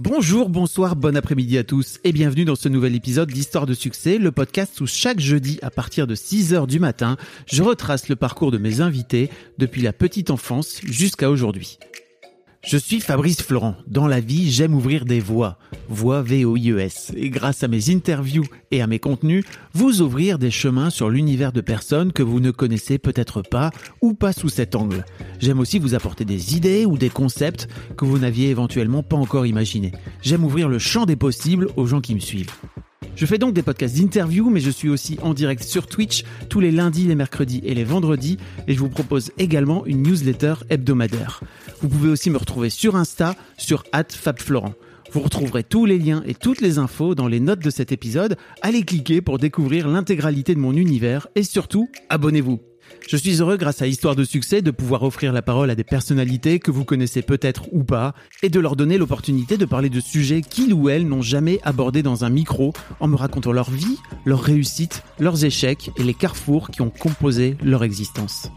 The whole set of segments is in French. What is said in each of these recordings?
Bonjour, bonsoir, bon après-midi à tous et bienvenue dans ce nouvel épisode d'Histoire de succès, le podcast où chaque jeudi à partir de 6h du matin, je retrace le parcours de mes invités depuis la petite enfance jusqu'à aujourd'hui. Je suis Fabrice Florent. Dans la vie, j'aime ouvrir des voies. Voix V-O-I-E-S. Et grâce à mes interviews et à mes contenus, vous ouvrir des chemins sur l'univers de personnes que vous ne connaissez peut-être pas ou pas sous cet angle. J'aime aussi vous apporter des idées ou des concepts que vous n'aviez éventuellement pas encore imaginés. J'aime ouvrir le champ des possibles aux gens qui me suivent. Je fais donc des podcasts d'interview, mais je suis aussi en direct sur Twitch tous les lundis, les mercredis et les vendredis, et je vous propose également une newsletter hebdomadaire. Vous pouvez aussi me retrouver sur Insta, sur @fabflorent. Vous retrouverez tous les liens et toutes les infos dans les notes de cet épisode. Allez cliquer pour découvrir l'intégralité de mon univers et surtout, abonnez-vous. Je suis heureux grâce à Histoire de succès de pouvoir offrir la parole à des personnalités que vous connaissez peut-être ou pas et de leur donner l'opportunité de parler de sujets qu'ils ou elles n'ont jamais abordés dans un micro en me racontant leur vie, leurs réussites, leurs échecs et les carrefours qui ont composé leur existence.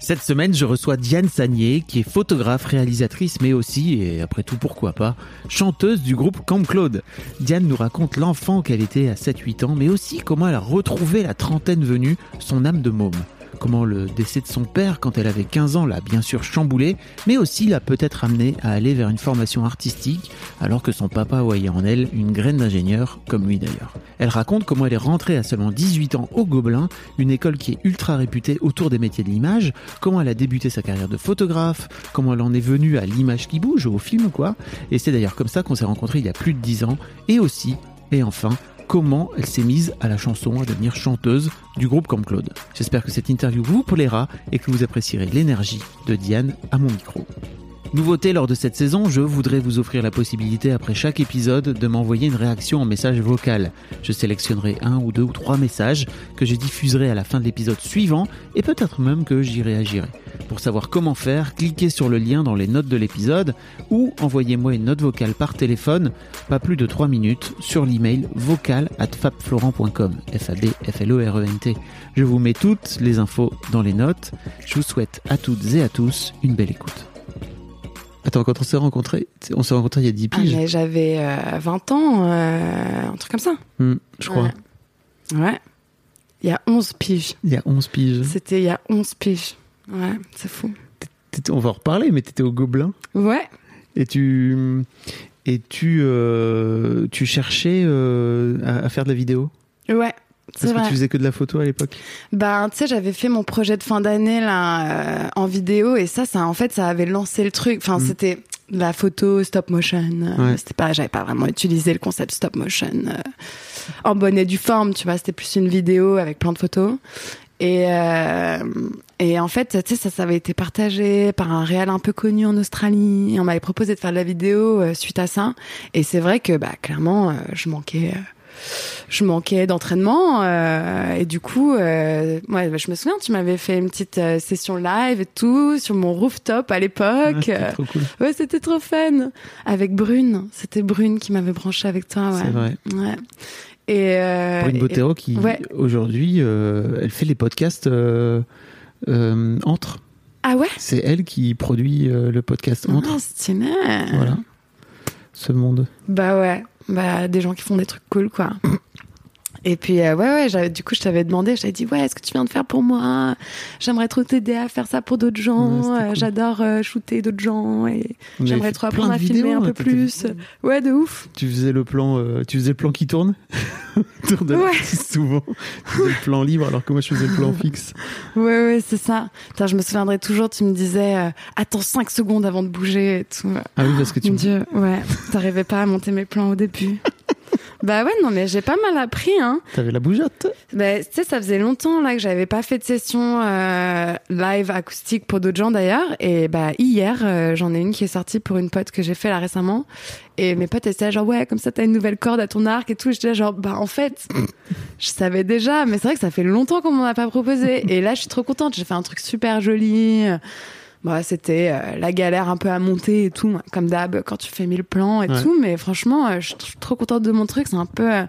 Cette semaine, je reçois Diane Sagnier, qui est photographe, réalisatrice, mais aussi, et après tout pourquoi pas, chanteuse du groupe Camp Claude. Diane nous raconte l'enfant qu'elle était à 7-8 ans, mais aussi comment elle a retrouvé la trentaine venue, son âme de môme comment le décès de son père quand elle avait 15 ans l'a bien sûr chamboulé, mais aussi l'a peut-être amené à aller vers une formation artistique, alors que son papa voyait en elle une graine d'ingénieur, comme lui d'ailleurs. Elle raconte comment elle est rentrée à seulement 18 ans au Gobelin, une école qui est ultra réputée autour des métiers de l'image, comment elle a débuté sa carrière de photographe, comment elle en est venue à l'image qui bouge, au film quoi, et c'est d'ailleurs comme ça qu'on s'est rencontrés il y a plus de 10 ans, et aussi, et enfin, comment elle s'est mise à la chanson, à devenir chanteuse du groupe comme Claude. J'espère que cette interview vous plaira et que vous apprécierez l'énergie de Diane à mon micro. Nouveauté lors de cette saison, je voudrais vous offrir la possibilité après chaque épisode de m'envoyer une réaction en message vocal. Je sélectionnerai un ou deux ou trois messages que je diffuserai à la fin de l'épisode suivant et peut-être même que j'y réagirai. Pour savoir comment faire, cliquez sur le lien dans les notes de l'épisode ou envoyez-moi une note vocale par téléphone, pas plus de 3 minutes, sur l'email vocal at fabflorent.com. f a b f l o r e n t Je vous mets toutes les infos dans les notes. Je vous souhaite à toutes et à tous une belle écoute. Attends, quand on s'est rencontrés, on s'est rencontrés il y a 10 Ah, piges, mais j'avais euh, 20 ans, euh, un truc comme ça. Hmm, je crois. Ouais. Ouais. Il y a 11 piges. Il y a 11 piges. C'était il y a 11 piges. Ouais, c'est fou. On va en reparler, mais t'étais au Gobelin Ouais. et tu et tu euh, tu cherchais euh, à, à faire de la vidéo? Ouais. Que vrai. tu faisais que de la photo à l'époque. Ben, tu sais, j'avais fait mon projet de fin d'année là euh, en vidéo et ça, ça en fait, ça avait lancé le truc. Enfin, Mm. c'était la photo stop motion. euh, Ouais. C'était pas, j'avais pas vraiment utilisé le concept stop motion euh, en bonne et due forme. Tu vois, c'était plus une vidéo avec plein de photos. Et euh, et en fait, tu sais, ça, ça avait été partagé par un réal un peu connu en Australie. Et on m'avait proposé de faire de la vidéo suite à ça. Et c'est vrai que, bah, clairement, je manquais. Je manquais d'entraînement euh, et du coup, euh, ouais, bah, je me souviens, tu m'avais fait une petite euh, session live et tout sur mon rooftop à Ouais, l'époque. c'était Euh, trop cool. ouais, c'était trop fun. Avec Brune, c'était Brune qui m'avait branché avec toi. Ouais. C'est vrai. Ouais. Et euh, Brune Bottero qui ouais. aujourd'hui euh, elle fait les podcasts euh, entre. ah ouais? C'est elle qui produit le podcast entre. Ah, stylé. Voilà. Ce monde. Bah ouais, bah des gens qui font des trucs cool quoi. Et puis euh, ouais ouais, du coup je t'avais demandé, je t'avais dit ouais, est-ce que tu viens de faire pour moi? J'aimerais trop t'aider à faire ça pour d'autres gens. Euh, cool. J'adore euh, shooter d'autres gens et j'aimerais trop apprendre à filmer un peu t'étais- plus. Ouais, de ouf. Tu faisais le plan, euh, tu faisais le plan qui tourne? Autour de Ouais. souvent. Tu faisais le plan libre alors que moi je faisais le plan fixe. Ouais ouais, c'est ça. Putain, je me souviendrai toujours, tu me disais attends 5 secondes avant de bouger et tout. Ah oui parce que tu Mon me Dieu, ouais. T'arrivais pas à monter mes plans au début. Bah ouais, non, mais j'ai pas mal appris, hein. T'avais la bougeotte. Bah, tu sais, ça faisait longtemps là que j'avais pas fait de session euh, live acoustique pour d'autres gens d'ailleurs. Et bah hier, euh, j'en ai une qui est sortie pour une pote que j'ai fait là récemment. Et mes potes essaient genre ouais, comme ça t'as une nouvelle corde à ton arc et tout. J'étais genre bah en fait, je savais déjà, mais c'est vrai que ça fait longtemps qu'on m'en a pas proposé. Et là, je suis trop contente. J'ai fait un truc super joli. Bah, c'était euh, la galère un peu à monter et tout, comme d'hab quand tu fais mille plans et Ouais. tout. Mais franchement, euh, je suis tr- trop contente de mon truc. C'est un peu, euh,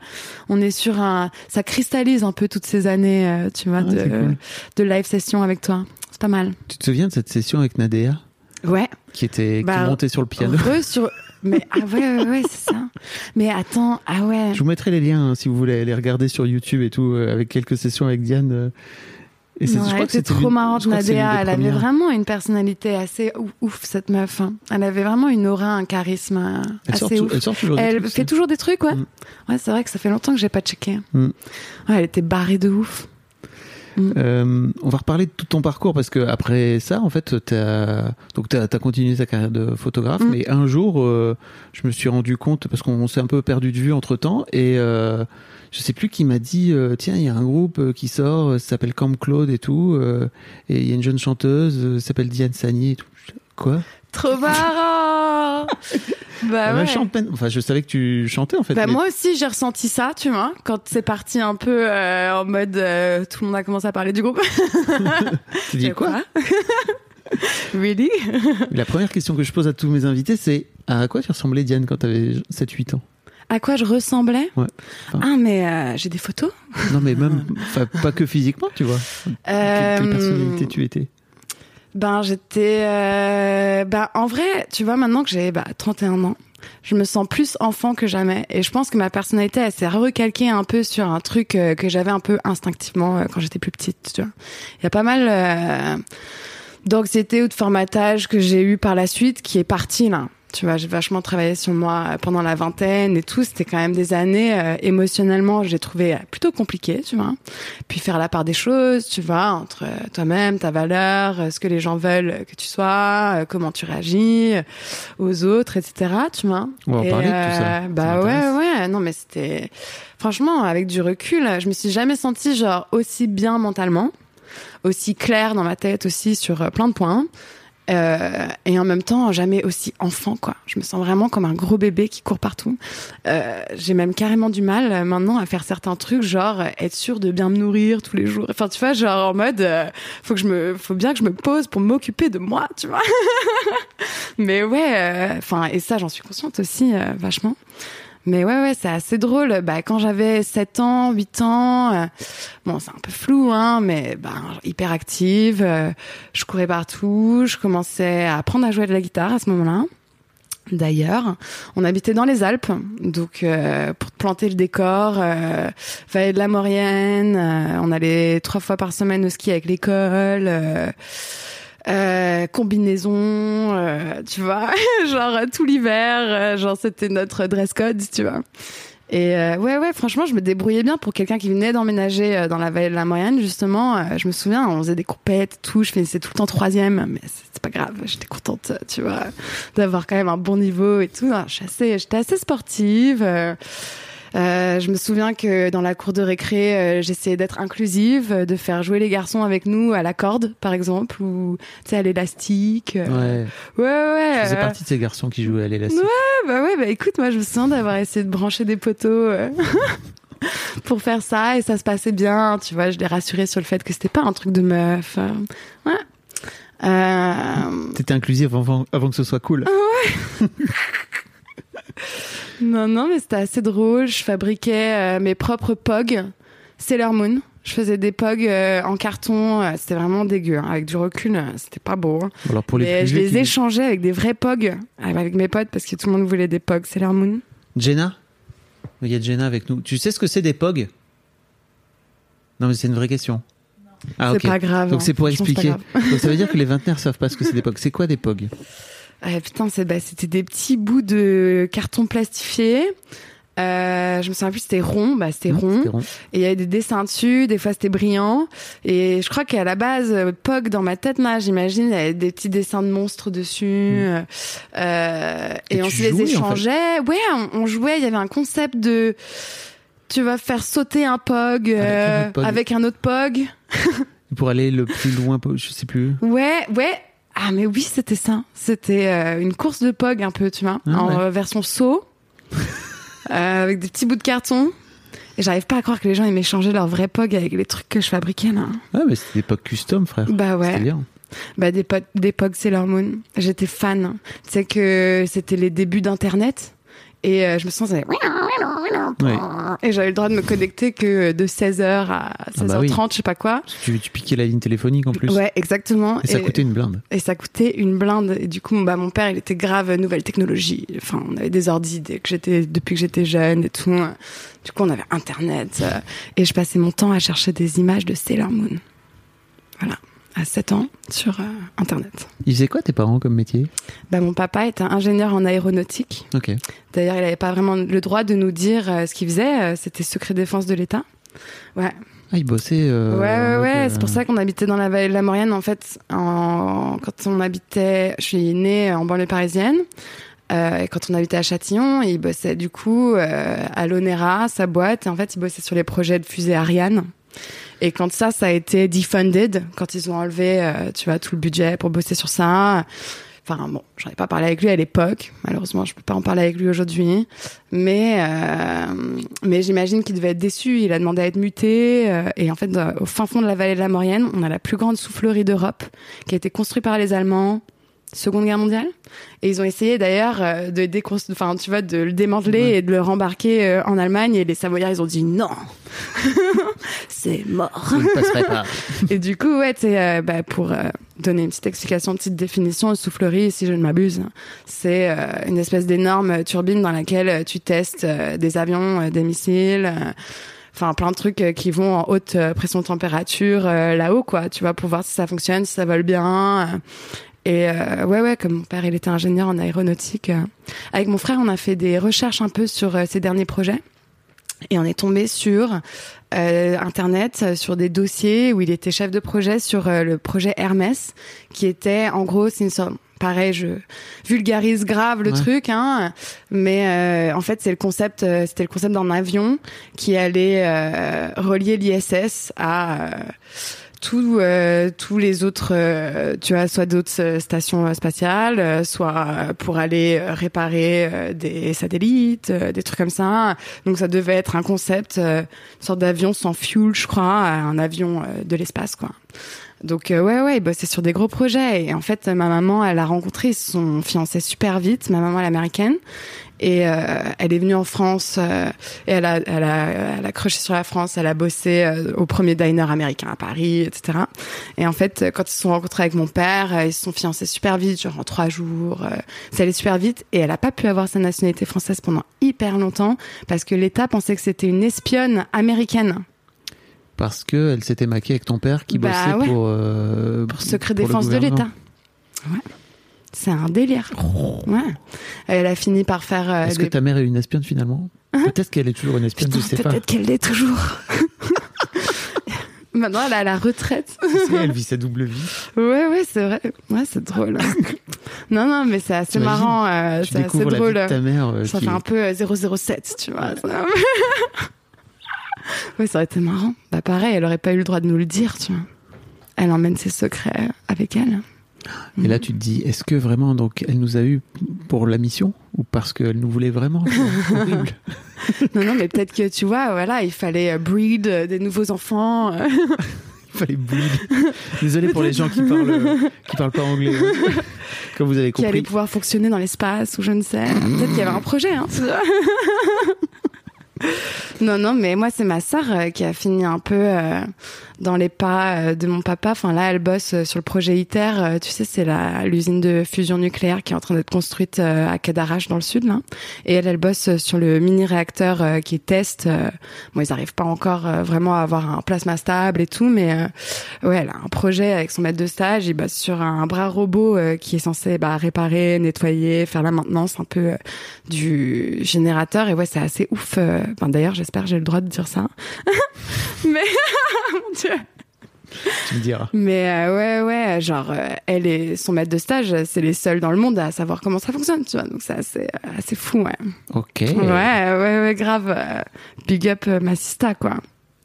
on est sur un, ça cristallise un peu toutes ces années, tu vois, Ouais, de, c'est cool. de live session avec toi. C'est pas mal. Tu te souviens de cette session avec Nadea Ouais. qui était Bah, qui montait sur le piano sur. Mais ah ouais, ouais, ouais, c'est ça. Mais attends, ah ouais. Je vous mettrai les liens hein, si vous voulez aller regarder sur YouTube et tout, euh, avec quelques sessions avec Diane. euh. Et c'est- Ouais, je crois elle que était c'était trop l'une Nadia. des Elle avait vraiment une personnalité assez ouf, cette meuf. hein. Elle avait vraiment une aura, un charisme euh, Elle assez ouf. elle sort toujours des Elle trucs, fait ça. toujours des trucs, ouais. Mm. Ouais, c'est vrai que ça fait longtemps que j'ai pas checké. Mm. Ouais, elle était barrée de ouf. Euh, on va reparler de tout ton parcours parce que après ça, en fait, t'as donc t'as as continué ta carrière de photographe, Mm. mais un jour, euh, je me suis rendu compte parce qu'on s'est un peu perdu de vue entre temps et euh, je sais plus qui m'a dit euh, tiens il y a un groupe euh, qui sort, euh, ça s'appelle Camp Claude et tout, euh, et il y a une jeune chanteuse, s'appelle Diane Sagné et tout. Quoi? Trop marrant Bah Elle ouais. Enfin, je savais que tu chantais en fait. Bah mais- moi aussi j'ai ressenti ça, tu vois, quand c'est parti un peu euh, en mode euh, tout le monde a commencé à parler du groupe. tu dis quoi? Really? La première question que je pose à tous mes invités, c'est à quoi tu ressemblais Diane quand t'avais 7-8 ans? À quoi je ressemblais? Ouais. Enfin- Ah mais euh, j'ai des photos. Non, mais même, pas que physiquement, tu vois. Quelle, personnalité tu étais? Ben j'étais euh, ben en vrai, tu vois maintenant que j'ai bah, 31 ans, je me sens plus enfant que jamais et je pense que ma personnalité elle s'est recalquée un peu sur un truc euh, que j'avais un peu instinctivement euh, quand j'étais plus petite, tu vois. Il y a pas mal euh, d'anxiété ou de formatage que j'ai eu par la suite qui est parti là. Tu vois, j'ai vachement travaillé sur moi pendant la vingtaine et tout. C'était quand même des années euh, émotionnellement, j'ai trouvé euh, plutôt compliqué, tu vois. Puis faire la part des choses, tu vois, entre euh, toi-même, ta valeur, euh, ce que les gens veulent que tu sois, euh, comment tu réagis euh, aux autres, etc. Tu vois. On va en Et, parler de tout ça. euh, Ça Bah ouais, ouais. Non, mais c'était franchement avec du recul, je me suis jamais sentie genre aussi bien mentalement, aussi claire dans ma tête aussi sur euh, plein de points. Euh, et en même temps, jamais aussi enfant, quoi. Je me sens vraiment comme un gros bébé qui court partout. Euh, j'ai même carrément du mal euh, maintenant à faire certains trucs, genre euh, être sûr de bien me nourrir tous les jours. Enfin, tu vois, genre en mode, euh, faut que je me, faut bien que je me pose pour m'occuper de moi, tu vois. Mais ouais, enfin, et ça, j'en suis consciente aussi, vachement. Mais ouais, ouais, c'est assez drôle. Bah, quand j'avais 7 ans, 8 ans, euh, bon, c'est un peu flou, hein, mais bah, hyper active. euh, je courais partout. Je commençais à apprendre à jouer de la guitare à ce moment-là. D'ailleurs, on habitait dans les Alpes, donc euh, pour planter le décor, euh, vallée de la Maurienne, euh, on allait trois fois par semaine au ski avec l'école. Euh, euh, combinaison, euh, tu vois, genre tout l'hiver, euh, genre c'était notre dress code, tu vois. Et euh, ouais, ouais, franchement, je me débrouillais bien pour quelqu'un qui venait d'emménager euh, dans la vallée de la Moyenne, justement. euh, je me souviens, on faisait des coupettes, tout. Je finissais tout le temps troisième, mais c'est pas grave. J'étais contente, euh, tu vois, d'avoir quand même un bon niveau et tout. Je suis assez- J'étais assez sportive. Euh, je me souviens que dans la cour de récré, euh, j'essayais d'être inclusive, euh, de faire jouer les garçons avec nous à la corde, par exemple, ou tu sais à l'élastique. Ouais. Ouais, ouais. Je faisais partie de ces garçons qui jouaient à l'élastique. Ouais, bah ouais, bah écoute, moi je me souviens d'avoir essayé de brancher des poteaux pour faire ça et ça se passait bien, tu vois. Je l'ai rassuré sur le fait que c'était pas un truc de meuf. euh, ouais. Euh, T'étais inclusive avant, avant que ce soit cool. non, non, mais c'était assez drôle. Je fabriquais euh, mes propres pogs Sailor Moon. Je faisais des pogs euh, en carton. euh, C'était vraiment dégueu. hein. Avec du recul, euh, c'était pas beau. hein. Alors pour les Mais je les échangeais avec des vrais pogs avec mes potes parce que tout le monde voulait des pogs Sailor Moon. Jenna? Il y a Jenna avec nous. Tu sais ce que c'est des POG Non, mais c'est une vraie question. Ah, c'est ok. pas grave. Donc hein. c'est pour c'est expliquer. Donc ça veut dire que les vingtenaires savent pas ce que c'est des POG. C'est quoi des POG Ah, putain, bah, c'était des petits bouts de carton plastifié Euh, je me souviens plus, c'était rond, bah c'était Mmh, rond. c'était rond. Et il y avait des dessins dessus, des fois c'était brillant. Et je crois qu'à la base, euh, Pog dans ma tête là, j'imagine, il y avait des petits dessins de monstres dessus. euh, euh, et, Et on se les jouais, en fait échangeait. Ouais, on, on jouait. Il y avait un concept de, tu vas faire sauter un Pog, euh, avec un autre Pog. Pour aller le plus loin, je sais plus. Ouais, ouais. Ah mais oui, c'était ça. C'était euh, une course de Pog un peu, tu vois, Ah en ouais. euh, version saut, euh, avec des petits bouts de carton. Et j'arrive pas à croire que les gens aient échangé leur vrai Pog avec les trucs que je fabriquais là. Ah, mais c'était l'époque custom, frère. Bah ouais. C'était bien. Bah des, po- des Pog Sailor Moon. J'étais fan. Tu sais que c'était les débuts d'Internet. Et euh, je me sentais... Ouais. Et j'avais le droit de me connecter que de 16h à 16h30, bah oui. je sais pas quoi. Tu, tu piquais la ligne téléphonique en plus. Ouais, exactement. Et ça coûtait une blinde. Et ça coûtait une blinde. Et du coup, bah, mon père, il était grave nouvelle technologie. Enfin, on avait des ordi dès que j'étais, depuis que j'étais jeune et tout. Du coup, on avait Internet. euh, Et je passais mon temps à chercher des images de Sailor Moon. Voilà. À 7 ans, sur euh, Internet. Ils faisaient quoi tes parents comme métier? Bah, mon papa était ingénieur en aéronautique. D'ailleurs, il n'avait pas vraiment le droit de nous dire euh, ce qu'il faisait. Euh, C'était secret défense de l'État. Ouais. Ah, ils bossaient. euh, Ouais, ouais, ouais. C'est pour ça qu'on habitait dans la vallée de la Maurienne. En fait, en... quand on habitait, je suis née en banlieue parisienne. Euh, et quand on habitait à Châtillon, il bossait du coup euh, à l'ONERA, sa boîte. Et en fait, il bossait sur les projets de fusée Ariane. Et quand ça, ça a été defunded, quand ils ont enlevé, euh, tu vois, tout le budget pour bosser sur ça. Enfin bon, j'en ai pas parlé avec lui à l'époque. Malheureusement, je peux pas en parler avec lui aujourd'hui. Mais euh, mais j'imagine qu'il devait être déçu. Il a demandé à être muté. euh, et en fait, au fin fond de la vallée de la Maurienne, on a la plus grande soufflerie d'Europe, qui a été construite par les Allemands. Seconde Guerre mondiale. Et ils ont essayé d'ailleurs euh, de déconstru- enfin tu vois, de le démanteler Ouais. et de le rembarquer euh, en Allemagne. Et les Savoyards, ils ont dit non, c'est mort. Ne pas. Et du coup, ouais, sais, euh, bah, pour euh, donner une petite explication, une petite définition, une soufflerie, si je ne m'abuse, c'est euh, une espèce d'énorme turbine dans laquelle tu testes des avions, des missiles. Enfin, plein de trucs qui vont en haute pression température euh, là-haut, quoi. Tu vois, pour voir si ça fonctionne, si ça vole bien. Et euh, ouais, ouais, comme mon père, il était ingénieur en aéronautique. euh, avec mon frère, on a fait des recherches un peu sur euh, ces derniers projets. Et on est tombé sur euh, Internet, sur des dossiers où il était chef de projet sur le projet Hermès, qui était, en gros, c'est une sorte... Pareil, je vulgarise grave le Ouais. truc, hein, mais euh, en fait c'est le concept, euh, c'était le concept d'un avion qui allait euh, relier l'ISS à euh, tous euh, tous les autres, euh, tu vois, soit d'autres euh, stations spatiales, soit pour aller réparer des satellites, des trucs comme ça. Donc ça devait être un concept, une sorte d'avion sans fuel, je crois, un avion de l'espace, quoi. Donc euh, ouais ouais, il sur des gros projets et en fait ma maman elle a rencontré son fiancé super vite, ma maman elle est américaine et euh, elle est venue en France euh, et elle a elle a elle a croché sur la France, elle a bossé euh, au premier diner américain à Paris, etc. Et en fait quand ils se sont rencontrés avec mon père, euh, ils se sont fiancés super vite, genre en trois jours, euh, ça allait super vite et elle a pas pu avoir sa nationalité française pendant hyper longtemps parce que l'État pensait que c'était une espionne américaine. Parce que elle s'était maquée avec ton père qui Bah bossait ouais. pour. euh, pour secret pour défense de l'État. Ouais. C'est un délire. Ouais. Elle a fini par faire euh, Est-ce des- que ta mère est une espionne finalement? Peut-être qu'elle est toujours une espionne, Putain, je sais pas. peut-être qu'elle l'est toujours. Maintenant, elle est à la retraite. Elle vit sa double vie. Ouais, ouais, c'est vrai. Ouais, c'est drôle. non, non, mais c'est assez marrant. euh, Tu c'est assez découvres la drôle. vie de ta mère. euh, Ça qui- fait un peu euh, 007, tu vois. ouais, ça aurait été marrant. Bah, pareil, elle aurait pas eu le droit de nous le dire, tu vois. Elle emmène ses secrets avec elle. Et là, tu te dis, est-ce que vraiment, donc, elle nous a eu pour la mission ou parce qu'elle nous voulait vraiment horrible. Non, non, mais peut-être que tu vois, voilà, il fallait euh, breed euh, des nouveaux enfants. euh. Il fallait bleed. Désolé pour les gens qui parlent, qui parlent pas anglais. hein. Comme vous avez qui allait compris. pouvoir fonctionner dans l'espace ou je ne sais. Peut-être qu'il y avait un projet. Hein. Non, non, mais moi c'est ma sœur euh, qui a fini un peu euh, dans les pas euh, de mon papa. Enfin là, elle bosse euh, sur le projet ITER. Euh, tu sais, c'est la l'usine de fusion nucléaire qui est en train d'être construite à Cadarache dans le sud là. Et elle, elle bosse sur le mini réacteur qui teste. Bon, ils n'arrivent pas encore vraiment à avoir un plasma stable et tout, mais ouais, elle a un projet avec son maître de stage. Il bosse sur un bras robot qui est censé bah, réparer, nettoyer, faire la maintenance un peu du générateur. Et ouais, c'est assez ouf. Enfin, d'ailleurs, j'espère que j'ai le droit de dire ça. mais dieu. Tu me diras. Mais euh, ouais, ouais, genre, euh, elle et son maître de stage, c'est les seuls dans le monde à savoir comment ça fonctionne, tu vois. Donc c'est assez, euh, assez fou, ouais. Ok. Ouais, ouais, ouais, grave. big up ma sista, quoi.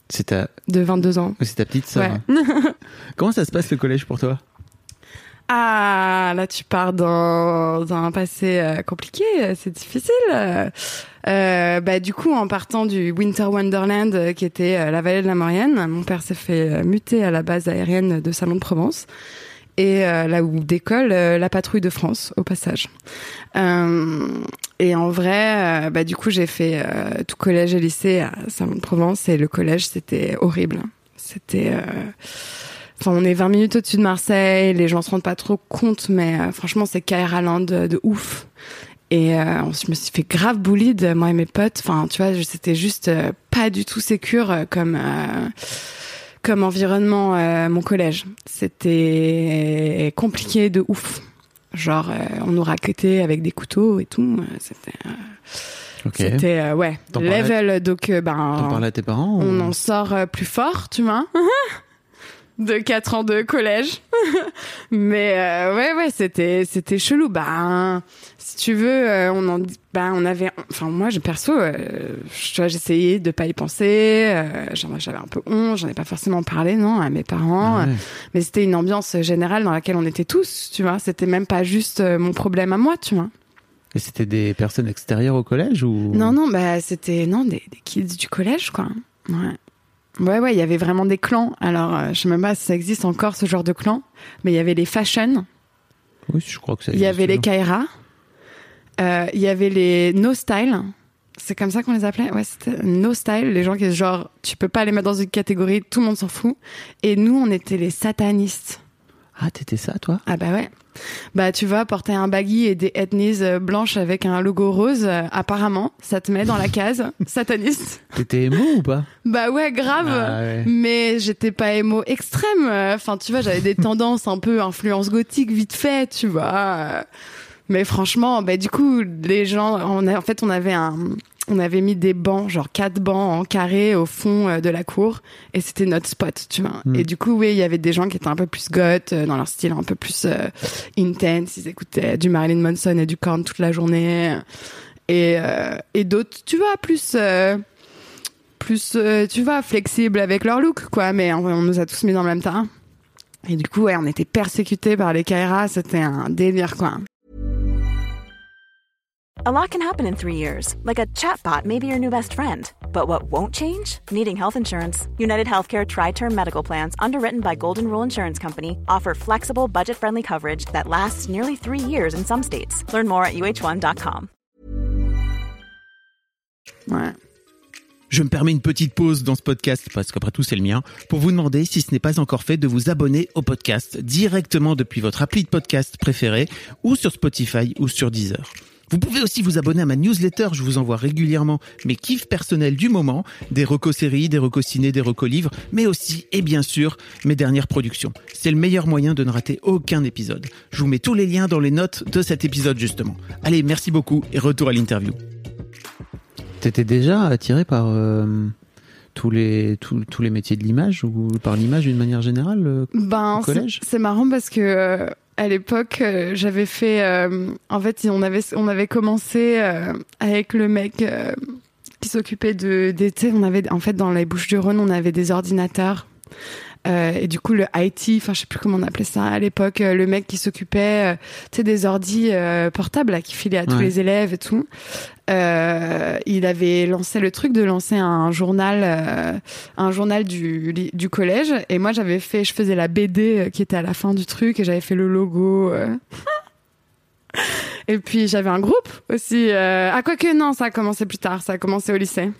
C'est ta. De 22 ans. C'est ta petite sœur. Ouais. comment ça se passe le collège pour toi? Ah, là tu pars dans, dans un passé compliqué, c'est difficile. Euh, bah du coup, en partant du Winter Wonderland euh, qui était euh, la vallée de la Maurienne, mon père s'est fait muter à la base aérienne de Salon de Provence et là où décolle la patrouille de France au passage. et en vrai, bah du coup, j'ai fait tout collège et lycée à Salon de Provence et le collège c'était horrible. C'était Enfin, on est 20 minutes au-dessus de Marseille, les gens se rendent pas trop compte, mais euh, franchement, c'est Kaira Land de, ouf. Et euh, je me suis fait grave bully de moi et mes potes. Enfin, tu vois, c'était juste euh, pas du tout sécure comme comme environnement mon collège. C'était compliqué de ouf. Genre, on nous raquettait avec des couteaux et tout. C'était C'était ouais, level donc ben. T'en parlais à tes parents On en sort plus fort, tu vois. de 4 ans de collège. Mais euh, ouais ouais, c'était c'était chelou. Bah si tu veux, euh, on en bah on avait enfin moi je perso euh, j'essayais de pas y penser, j'avais un peu honte, j'en ai pas forcément parlé non à mes parents, ah mais c'était une ambiance générale dans laquelle on était tous, tu vois, c'était même pas juste mon problème à moi, tu vois. Et c'était des personnes extérieures au collège ou? Non non, bah c'était non des, des kids du collège quoi. Ouais. Ouais, ouais, il y avait vraiment des clans. Alors, euh, je sais même pas si ça existe encore ce genre de clan, mais il y avait les fashion. Oui, je crois que ça existe. Il y avait les Kaira. Euh, il y avait les No Style. C'est comme ça qu'on les appelait? Ouais, c'était No Style. Les gens qui, genre, tu peux pas les mettre dans une catégorie, tout le monde s'en fout. Et nous, on était les satanistes. Ah, t'étais ça, toi? Ah, bah ouais. Bah, tu vois, porter un baggy et des ethnies euh, blanches avec un logo rose, euh, apparemment, ça te met dans la case sataniste. T'étais émo ou pas? Bah ouais, grave. Ah Mais j'étais pas émo extrême. Enfin, tu vois, j'avais des tendances un peu influence gothique vite fait, tu vois. Mais franchement, bah du coup, les gens, on a, en fait, on avait un, on avait mis des bancs, genre quatre bancs en carré au fond euh, de la cour, et c'était notre spot, tu vois. Mm. Et du coup, oui, il y avait des gens qui étaient un peu plus goth, euh, dans leur style un peu plus euh, intense. Ils écoutaient du Marilyn Manson et du Korn toute la journée, et et d'autres, tu vois, plus plus, tu vois, flexibles avec leur look, quoi. Mais on, on, nous a tous mis dans le même tas. Et du coup, ouais, on était persécutés par les KRA, c'était un délire, quoi. A lot can happen in three years, like a chatbot may be your new best friend. But what won't change? Needing health insurance. United Healthcare Tri Term Medical Plans, underwritten by Golden Rule Insurance Company, offer flexible, budget friendly coverage that lasts nearly three years in some states. Learn more at uh1.com. Ouais. Je me permets une petite pause dans ce podcast, parce qu'après tout c'est le mien, pour vous demander si ce n'est pas encore fait de vous abonner au podcast directement depuis votre appli de podcast préféré ou sur Spotify ou sur Deezer. Vous pouvez aussi vous abonner à ma newsletter, je vous envoie régulièrement mes kiffs personnels du moment, des recos séries, des recos ciné, des recos livres, mais aussi, et bien sûr, mes dernières productions. C'est le meilleur moyen de ne rater aucun épisode. Je vous mets tous les liens dans les notes de cet épisode justement. Allez, merci beaucoup et retour à l'interview. T'étais déjà attiré par euh, tous les tous, les métiers de l'image ou par l'image d'une manière générale euh, ben, au collège? C'est marrant parce que euh, à l'époque, euh, j'avais fait. Euh, en fait, on avait on avait commencé euh, avec le mec qui s'occupait de. Des, on avait en fait dans les Bouches du Rhône, on avait des ordinateurs. Et du coup, le IT, enfin, je sais plus comment on appelait ça à l'époque, le mec qui s'occupait, tu sais, des ordis portables là, qui filait à tous les élèves et tout. Euh, il avait lancé le truc de lancer un journal, euh, un journal du, du collège. Et moi, j'avais fait, je faisais la BD euh, qui était à la fin du truc et j'avais fait le logo. et puis j'avais un groupe aussi. ah quoi que non, ça a commencé plus tard. Ça a commencé au lycée.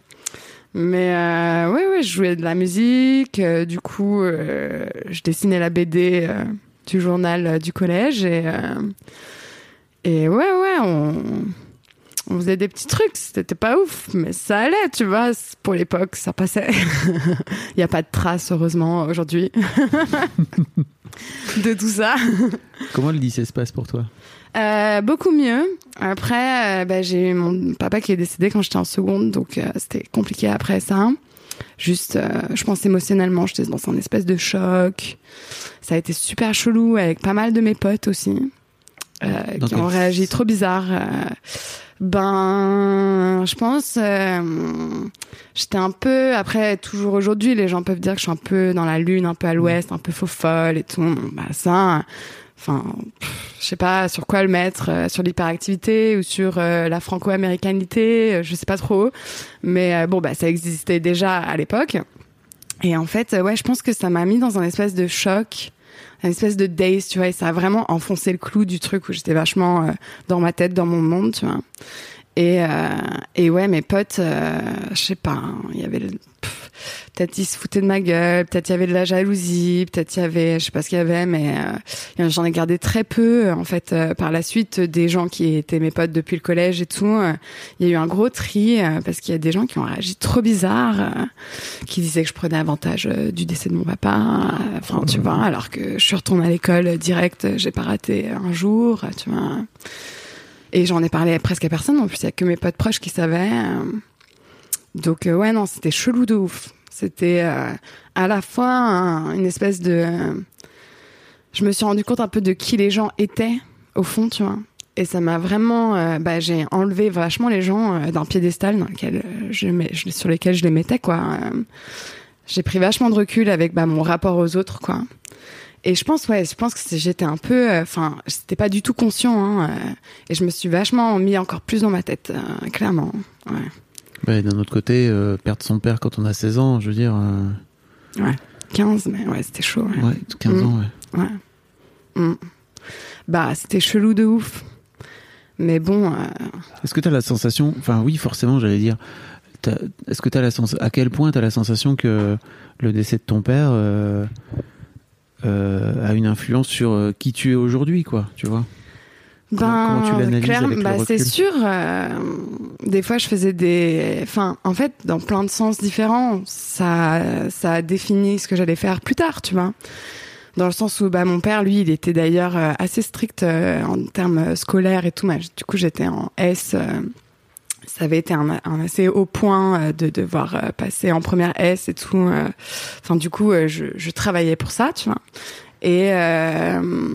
Mais euh, ouais, ouais, je jouais de la musique. euh, du coup, euh, je dessinais la BD euh, du journal du collège. Et, ouais, ouais, on, on faisait des petits trucs. C'était pas ouf, mais ça allait, tu vois. Pour l'époque, ça passait. Il n'y a pas de traces, heureusement, aujourd'hui, de tout ça. Comment le lycée se passe pour toi? Euh, beaucoup mieux. Après, euh, bah, j'ai eu mon papa qui est décédé quand j'étais en seconde, donc euh, c'était compliqué après ça. Juste, je pense émotionnellement, j'étais dans un espèce de choc. Ça a été super chelou avec pas mal de mes potes aussi, qui ont réagi trop bizarre. ben, je pense, j'étais un peu, après, toujours aujourd'hui, les gens peuvent dire que je suis un peu dans la lune, un peu à l'ouest, un peu faux folle et tout. Bah, ça, enfin, je sais pas sur quoi le mettre, euh, sur l'hyperactivité ou sur euh, la franco-américanité, euh, je sais pas trop. Mais euh, bon, bah, ça existait déjà à l'époque. Et en fait, ouais, je pense que ça m'a mis dans un espèce de choc, un espèce de daze, tu vois, et ça a vraiment enfoncé le clou du truc où j'étais vachement dans ma tête, dans mon monde, tu vois. Et, et ouais, mes potes, je sais pas, hein, il y avait le- peut-être ils se foutaient de ma gueule, peut-être il y avait de la jalousie, peut-être il y avait, je sais pas ce qu'il y avait, mais euh, j'en ai gardé très peu. En fait, euh, par la suite, des gens qui étaient mes potes depuis le collège et tout, euh, il y a eu un gros tri euh, parce qu'il y a des gens qui ont réagi trop bizarre, euh, qui disaient que je prenais avantage euh, du décès de mon papa. euh, Enfin, tu vois, alors que je suis retournée à l'école euh, direct, j'ai pas raté un jour, euh, tu vois. Et j'en ai parlé presque à personne. En plus, il y a que mes potes proches qui savaient. Euh. Donc, euh, ouais, non, c'était chelou de ouf. C'était euh, à la fois un- une espèce de. euh, je me suis rendu compte un peu de qui les gens étaient, au fond, tu vois. Et ça m'a vraiment. euh, bah, j'ai enlevé vachement les gens euh, d'un piédestal dans lequel euh, je, sur je les mettais, quoi. Euh, j'ai pris vachement de recul avec bah, mon rapport aux autres, quoi. Et je pense, ouais, je pense que j'étais un peu, euh, enfin, j'étais pas du tout conscient, hein, euh, et je me suis vachement mis encore plus dans ma tête, euh, clairement. Ouais. Ouais, D'un autre côté, euh, perdre son père quand on a 16 ans, je veux dire, euh, ouais. 15, mais ouais, c'était chaud. Ouais. ouais, 15 Mm. ans, ouais. Ouais. Mm. Bah, c'était chelou de ouf. Mais bon, euh, Est-ce que tu as la sensation, enfin oui, forcément, j'allais dire, est-ce que tu as la sensation, à quel point tu as la sensation que le décès de ton père a une influence sur qui tu es aujourd'hui, quoi, tu vois? Ben, bah, c'est recul sûr. euh, des fois, je faisais des, enfin, en fait, dans plein de sens différents, ça, ça a défini ce que j'allais faire plus tard, tu vois. Dans le sens où, bah, mon père, lui, il était d'ailleurs euh, assez strict euh, en termes scolaires et tout. Mais du coup, j'étais en S. euh, ça avait été un, un assez haut point euh, de devoir euh, passer en première S et tout. euh. Enfin, du coup, euh, je, je travaillais pour ça, tu vois. Et euh,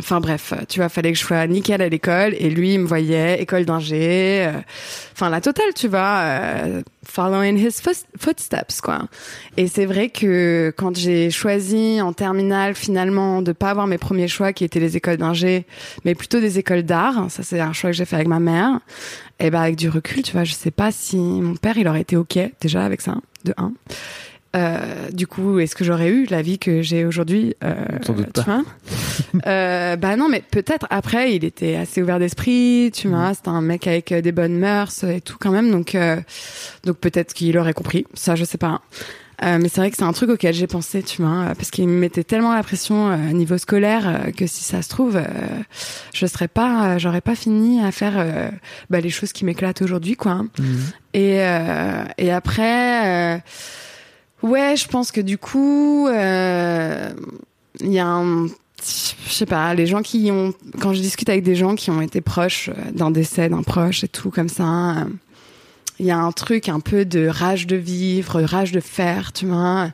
Enfin bref, tu vois, fallait que je sois nickel à l'école et lui il me voyait école d'ingé, euh, enfin la totale, tu vois, euh, following his foot- footsteps quoi. Et c'est vrai que quand j'ai choisi en terminale finalement de pas avoir mes premiers choix qui étaient les écoles d'ingé, mais plutôt des écoles d'art, ça c'est un choix que j'ai fait avec ma mère. Et ben avec du recul, tu vois, je sais pas si mon père il aurait été ok déjà avec ça de 1. Euh, du coup, est-ce que j'aurais eu la vie que j'ai aujourd'hui euh, Sans doute tu pas. euh, bah non, mais peut-être après, il était assez ouvert d'esprit, tu vois. C'était un mec avec euh, des bonnes mœurs et tout quand même, donc euh, donc peut-être qu'il aurait compris. Ça, je sais pas. Euh, mais c'est vrai que c'est un truc auquel j'ai pensé, tu vois, parce qu'il me mettait tellement la pression euh, niveau scolaire que si ça se trouve, euh, je serais pas, j'aurais pas fini à faire euh, bah, les choses qui m'éclatent aujourd'hui, quoi. Et euh, et après, euh, ouais, je pense que du coup, euh, il y a un je sais pas, les gens qui ont, quand je discute avec des gens qui ont été proches d'un décès d'un proche et tout comme ça, euh, il y a un truc un peu de rage de vivre, rage de faire, tu vois.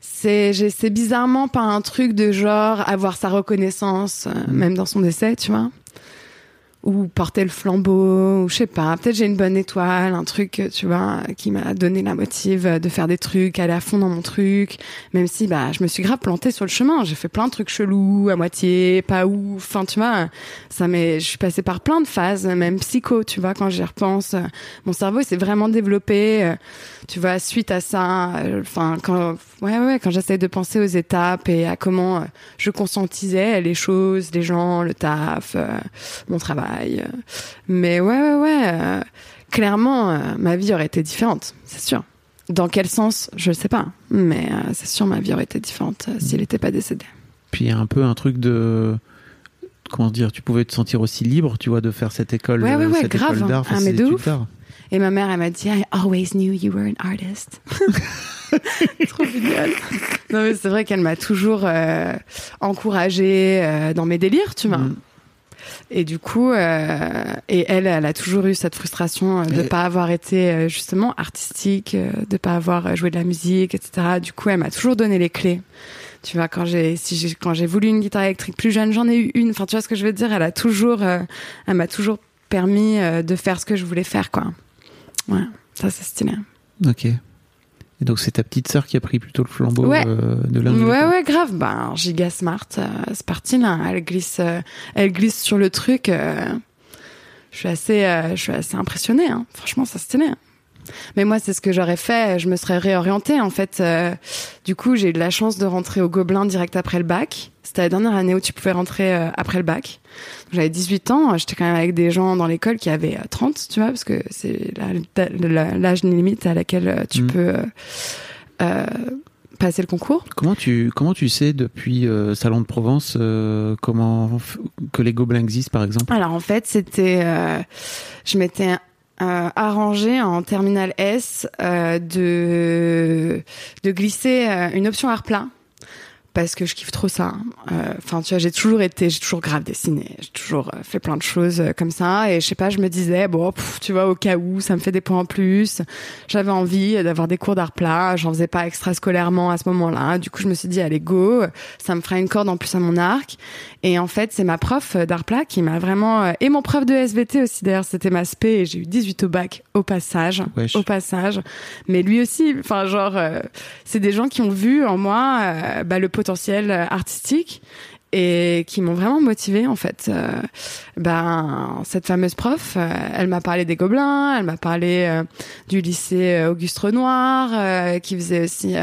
C'est, c'est bizarrement pas un truc de genre avoir sa reconnaissance, euh, même dans son décès, tu vois. Ou porter le flambeau, ou je sais pas, peut-être j'ai une bonne étoile, un truc, euh, tu vois, qui m'a donné la motive de faire des trucs, aller à fond dans mon truc, même si bah je me suis grave plantée sur le chemin. J'ai fait plein de trucs chelous à moitié pas ouf. Enfin tu vois ça m'est je suis passée par plein de phases même psycho tu vois quand j'y repense. Mon cerveau s'est vraiment développé euh, tu vois suite à ça euh, enfin quand ouais ouais quand j'essaie de penser aux étapes et à comment euh, je conscientisais les choses les gens le taf euh, mon travail mais ouais ouais ouais clairement, ma vie aurait été différente, c'est sûr. Dans quel sens, je ne sais pas. Mais euh, c'est sûr, ma vie aurait été différente euh, s'il n'était pas décédé. Puis il y a un peu un truc de. Comment dire Tu pouvais te sentir aussi libre, tu vois, de faire cette école, Ouais, ouais, ouais, cette grave. école d'art, Ah, mais de ouf. Et ma mère, elle m'a dit, I always knew you were an artist. Trop génial. Non, mais c'est vrai qu'elle m'a toujours euh, encouragée euh, dans mes délires, tu vois. Mm. Et du coup, euh, et elle, elle a toujours eu cette frustration euh, de Et- pas avoir été justement artistique, de pas avoir joué de la musique, etc. Du coup, elle m'a toujours donné les clés. Tu vois, quand j'ai, si j'ai, quand j'ai voulu une guitare électrique plus jeune, j'en ai eu une. Enfin, tu vois ce que je veux dire? Elle a toujours, elle m'a toujours permis de faire ce que je voulais faire, quoi. Ouais, ça c'est stylé. Ok. Et donc c'est ta petite sœur qui a pris plutôt le flambeau Ouais. euh, de l'un Ouais, ouais, grave. Ben, giga smart, euh, c'est parti là. Elle glisse, euh, elle glisse sur le truc. euh, je suis assez, euh, je suis assez impressionnée. Hein. Franchement, ça stylé. hein. Mais moi, c'est ce que j'aurais fait. Je me serais réorientée en fait. euh, du coup, j'ai eu de la chance de rentrer au Gobelin direct après le bac. C'était la dernière année où tu pouvais rentrer euh, après le bac. J'avais 18 ans. J'étais quand même avec des gens dans l'école qui avaient euh, 30, tu vois, parce que c'est l'âge limite à laquelle euh, tu Mm. peux euh, euh, passer le concours. Comment tu comment tu sais depuis euh, Salon de Provence euh, comment que les gobelins existent par exemple? Alors en fait, c'était, euh, je m'étais euh, arrangé en terminale S euh, de de glisser euh, une option art plat parce que je kiffe trop ça. Euh, Enfin, tu vois, j'ai toujours été, j'ai toujours grave dessiné, j'ai toujours euh, fait plein de choses euh, comme ça. Et je sais pas, je me disais, bon, pff, tu vois, au cas où, ça me fait des points en plus. J'avais envie d'avoir des cours d'art plat. J'en faisais pas extrascolairement à ce moment-là. Du coup, je me suis dit, allez, go, ça me fera une corde en plus à mon arc. Et en fait, c'est ma prof d'art plat qui m'a vraiment, euh, et mon prof de SVT aussi, d'ailleurs, c'était ma spé et j'ai eu 18 au bac au passage. Wesh. Au passage. Mais lui aussi, enfin, genre, euh, c'est des gens qui ont vu en moi euh, bah, le potentiel euh, artistique et qui m'ont vraiment motivée en fait. Euh, ben cette fameuse prof, euh, elle m'a parlé des Gobelins, elle m'a parlé euh, du lycée Auguste Renoir, qui faisait aussi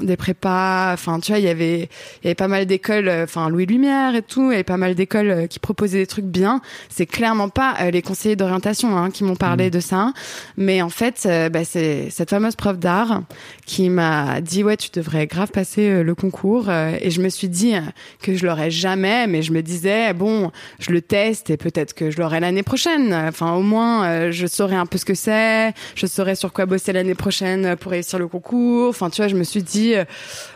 des prépas. Enfin, tu vois, il y avait il y avait pas mal d'écoles, enfin Louis Lumière et tout, il y avait pas mal d'écoles qui proposaient des trucs bien. C'est clairement pas les conseillers d'orientation hein, qui m'ont parlé de ça, mais en fait, bah, c'est cette fameuse prof d'art qui m'a dit ouais, tu devrais grave passer le concours, et je me suis dit que je l'aurais jamais, mais je me disais bon, je le teste et peut-être que je l'aurai l'année prochaine. Enfin, au moins, euh, je saurais un peu ce que c'est, je saurais sur quoi bosser l'année prochaine pour réussir le concours. Enfin, tu vois, je me suis dit euh,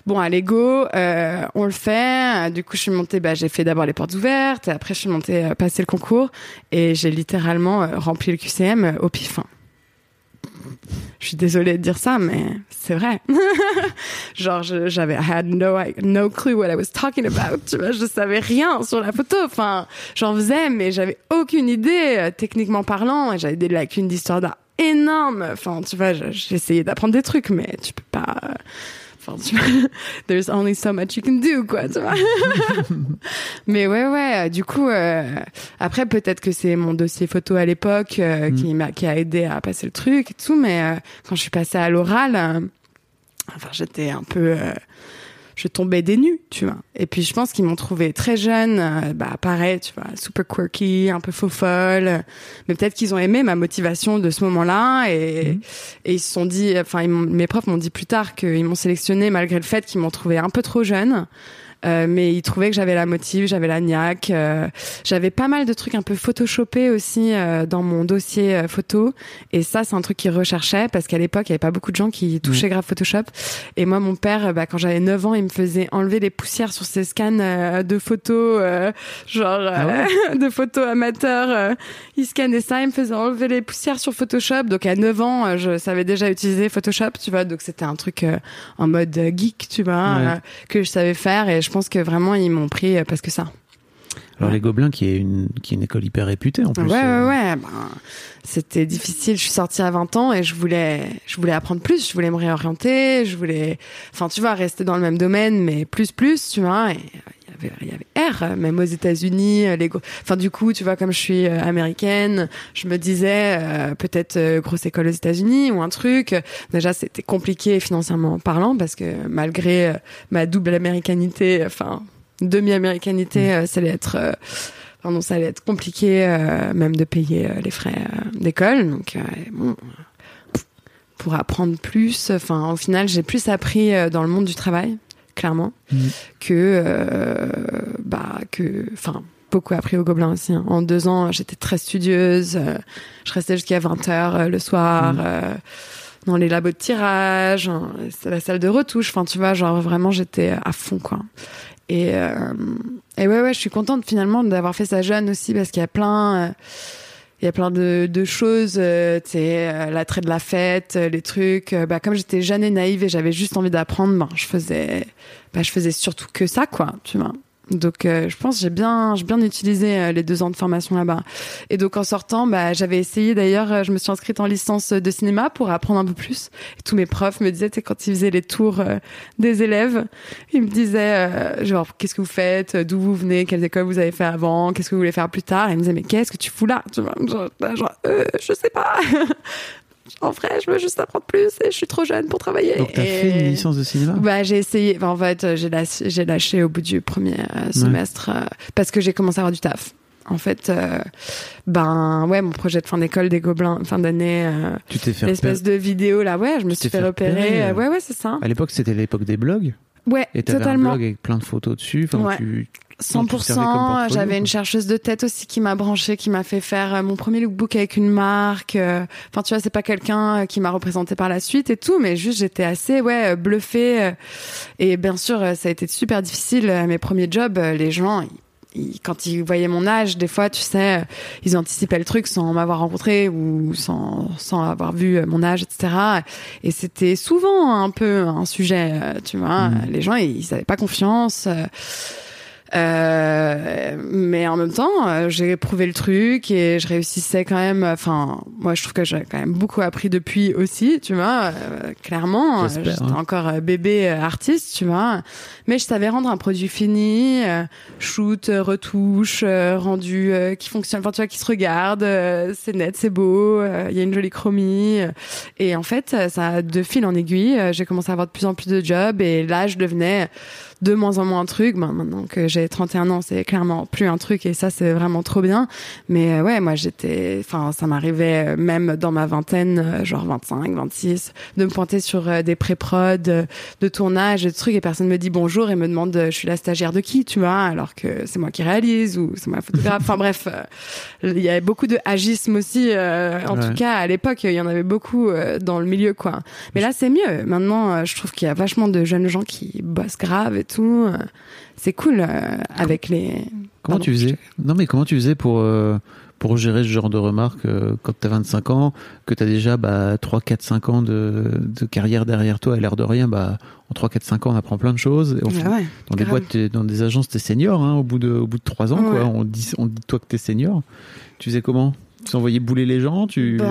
bon, allez go, euh, on le fait. Du coup, je suis montée, bah, j'ai fait d'abord les portes ouvertes, après je suis montée passer le concours et j'ai littéralement rempli le QCM au pif. hein. Je suis désolée de dire ça, mais c'est vrai. Genre, j'avais I had no, no clue what I was talking about. Tu vois, je savais rien sur la photo. Enfin, j'en faisais, mais j'avais aucune idée, euh, techniquement parlant. Et j'avais des lacunes d'histoire d'art énormes. Enfin, tu vois, je- j'essayais d'apprendre des trucs, mais tu peux pas. euh, Enfin, tu vois, there's only so much you can do, quoi, tu vois. Mais ouais, ouais. euh, Du coup, euh, après peut-être que c'est mon dossier photo à l'époque euh, qui m'a qui a aidé à passer le truc et tout. Mais euh, quand je suis passée à l'oral, enfin j'étais un peu, euh, je tombais des nues, tu vois. Et puis je pense qu'ils m'ont trouvé très jeune, euh, bah pareil, tu vois, super quirky, un peu faux folle. Mais peut-être qu'ils ont aimé ma motivation de ce moment-là et, et ils se sont dit, enfin mes profs m'ont dit plus tard qu'ils m'ont sélectionné malgré le fait qu'ils m'ont trouvé un peu trop jeune. Euh, mais ils trouvaient que j'avais la motive, j'avais la niaque, euh, j'avais pas mal de trucs un peu photoshopés aussi euh, dans mon dossier euh, photo. Et ça, c'est un truc qu'ils recherchaient parce qu'à l'époque, il y avait pas beaucoup de gens qui touchaient grave Photoshop. Et moi, mon père, bah, quand j'avais 9 ans, il me faisait enlever les poussières sur ses scans euh, de photos, euh, genre euh, de photos amateurs. il scannait ça, il me faisait enlever les poussières sur Photoshop. Donc à 9 ans, je savais déjà utiliser Photoshop, tu vois. Donc c'était un truc euh, en mode geek, tu vois, Ouais. que je savais faire. Et je pense que vraiment, ils m'ont pris euh, parce que ça. Alors les Gobelins qui est une qui est une école hyper réputée en plus. Ouais, euh, ouais, ouais. Ben, c'était difficile. Je suis sortie à 20 ans et je voulais, je voulais apprendre plus. Je voulais me réorienter. Je voulais, enfin, tu vois, rester dans le même domaine, mais plus, plus, tu vois. Et il y avait, R, même aux États-Unis. euh, Les, gros- enfin, du coup, tu vois, comme je suis euh, américaine, je me disais euh, peut-être euh, grosse école aux États-Unis ou un truc. Déjà, c'était compliqué financièrement parlant parce que malgré euh, ma double américanité, enfin demi-américanité, euh, ça allait être Pardon, ça allait être compliqué même de payer les frais d'école. Donc bon, pour apprendre plus, enfin au final j'ai plus appris dans le monde du travail, clairement, Mhm. que euh, bah que enfin beaucoup appris au Gobelin aussi. hein. En deux ans, j'étais très studieuse. euh, je restais jusqu'à 20 h le soir. Euh, dans les labos de tirage, hein, la salle de retouche. Enfin, tu vois, genre vraiment, j'étais à fond, quoi. Et, euh, et ouais, ouais, je suis contente finalement d'avoir fait ça jeune aussi parce qu'il y a plein, euh, il y a plein de, de choses, euh, euh, l'attrait de la fête, euh, les trucs. euh, bah, comme j'étais jeune et naïve et j'avais juste envie d'apprendre, ben, je faisais, bah, je faisais surtout que ça, quoi, tu vois. Donc, euh, je pense j'ai bien, j'ai bien utilisé euh, les deux ans de formation là-bas. Et donc, en sortant, bah, j'avais essayé d'ailleurs, euh, je me suis inscrite en licence de cinéma pour apprendre un peu plus. Tous mes profs me disaient, quand ils faisaient les tours euh, des élèves, ils me disaient, euh, genre, qu'est-ce que vous faites, d'où vous venez, quelles écoles vous avez fait avant, qu'est-ce que vous voulez faire plus tard. Et ils me disaient, mais qu'est-ce que tu fous là genre, genre, euh, je sais pas. en vrai, je veux juste apprendre plus et je suis trop jeune pour travailler. Donc, t'as Et- fait une licence de cinéma? Bah, j'ai essayé. Enfin, en fait, j'ai lâché, au bout du premier euh, semestre euh, parce que j'ai commencé à avoir du taf. En fait, euh, ben ouais, mon projet de fin d'école des Gobelins, fin d'année, Tu t'es fait l'espèce de vidéo là, ouais, je me Tu suis fait fait repérer. Ouais, ouais, c'est ça. À l'époque, c'était l'époque des blogs. Ouais, Et t'avais un totalement. blog avec plein de photos dessus. Enfin, Ouais. tu... dont tu servais comme 100%. portfolio, J'avais une chercheuse de tête aussi qui m'a branché, qui m'a fait faire euh, mon premier lookbook avec une marque. euh, Enfin, tu vois, c'est pas quelqu'un euh, qui m'a représenté par la suite et tout, mais juste j'étais assez, ouais, bluffée. Et bien sûr, ça a été super difficile. Mes premiers jobs, les gens, quand ils voyaient mon âge, des fois, tu sais, ils anticipaient le truc sans m'avoir rencontré ou sans, sans avoir vu mon âge, etc. Et c'était souvent un peu un sujet, tu vois. Mhm. Les gens, ils, ils avaient pas confiance. Euh, mais en même temps, euh, j'ai prouvé le truc et je réussissais quand même. Enfin, moi, je trouve que j'ai quand même beaucoup appris depuis aussi, tu vois. euh, clairement, j'étais hein. encore bébé artiste, tu vois. Mais je savais rendre un produit fini, euh, shoot, retouche, rendu qui fonctionne, enfin tu vois, qui se regarde, c'est net, c'est beau, il y a une jolie chromie. et en fait, ça de fil en aiguille, j'ai commencé à avoir de plus en plus de jobs et là, je devenais de moins en moins un truc. Ben, maintenant que j'ai 31 ans, c'est clairement plus un truc et ça, c'est vraiment trop bien. Mais euh, ouais, moi, j'étais, enfin, ça m'arrivait euh, même dans ma vingtaine, euh, genre 25, 26, de me pointer sur des pré-prod, euh, de tournage, de trucs et personne me dit bonjour et me demande je suis la stagiaire de qui, tu vois, alors que c'est moi qui réalise ou c'est moi photographe. enfin bref, il y avait beaucoup de agisme aussi. euh, en Ouais. tout cas, à l'époque, il y en avait beaucoup euh, dans le milieu, quoi. Mais là, c'est mieux. Maintenant, euh, je trouve qu'il y a vachement de jeunes gens qui bossent grave et tout. Euh, C'est cool euh, avec les. Comment Pardon, tu faisais Non, mais comment tu faisais pour, euh, pour gérer ce genre de remarques euh, quand t'as 25 ans, que t'as déjà bah, 3, 4, 5 ans de, de carrière derrière toi et l'air de rien, bah, en 3, 4, 5 ans, on apprend plein de choses. Et on fait- Ouais, dans des boîtes, t'es- dans des agences, t'es senior, hein, au bout de, au bout de 3 ans, quoi. Ouais. On dit, on dit toi que t'es senior. Tu faisais comment? Tu envoyais bouler les gens tu... Ben,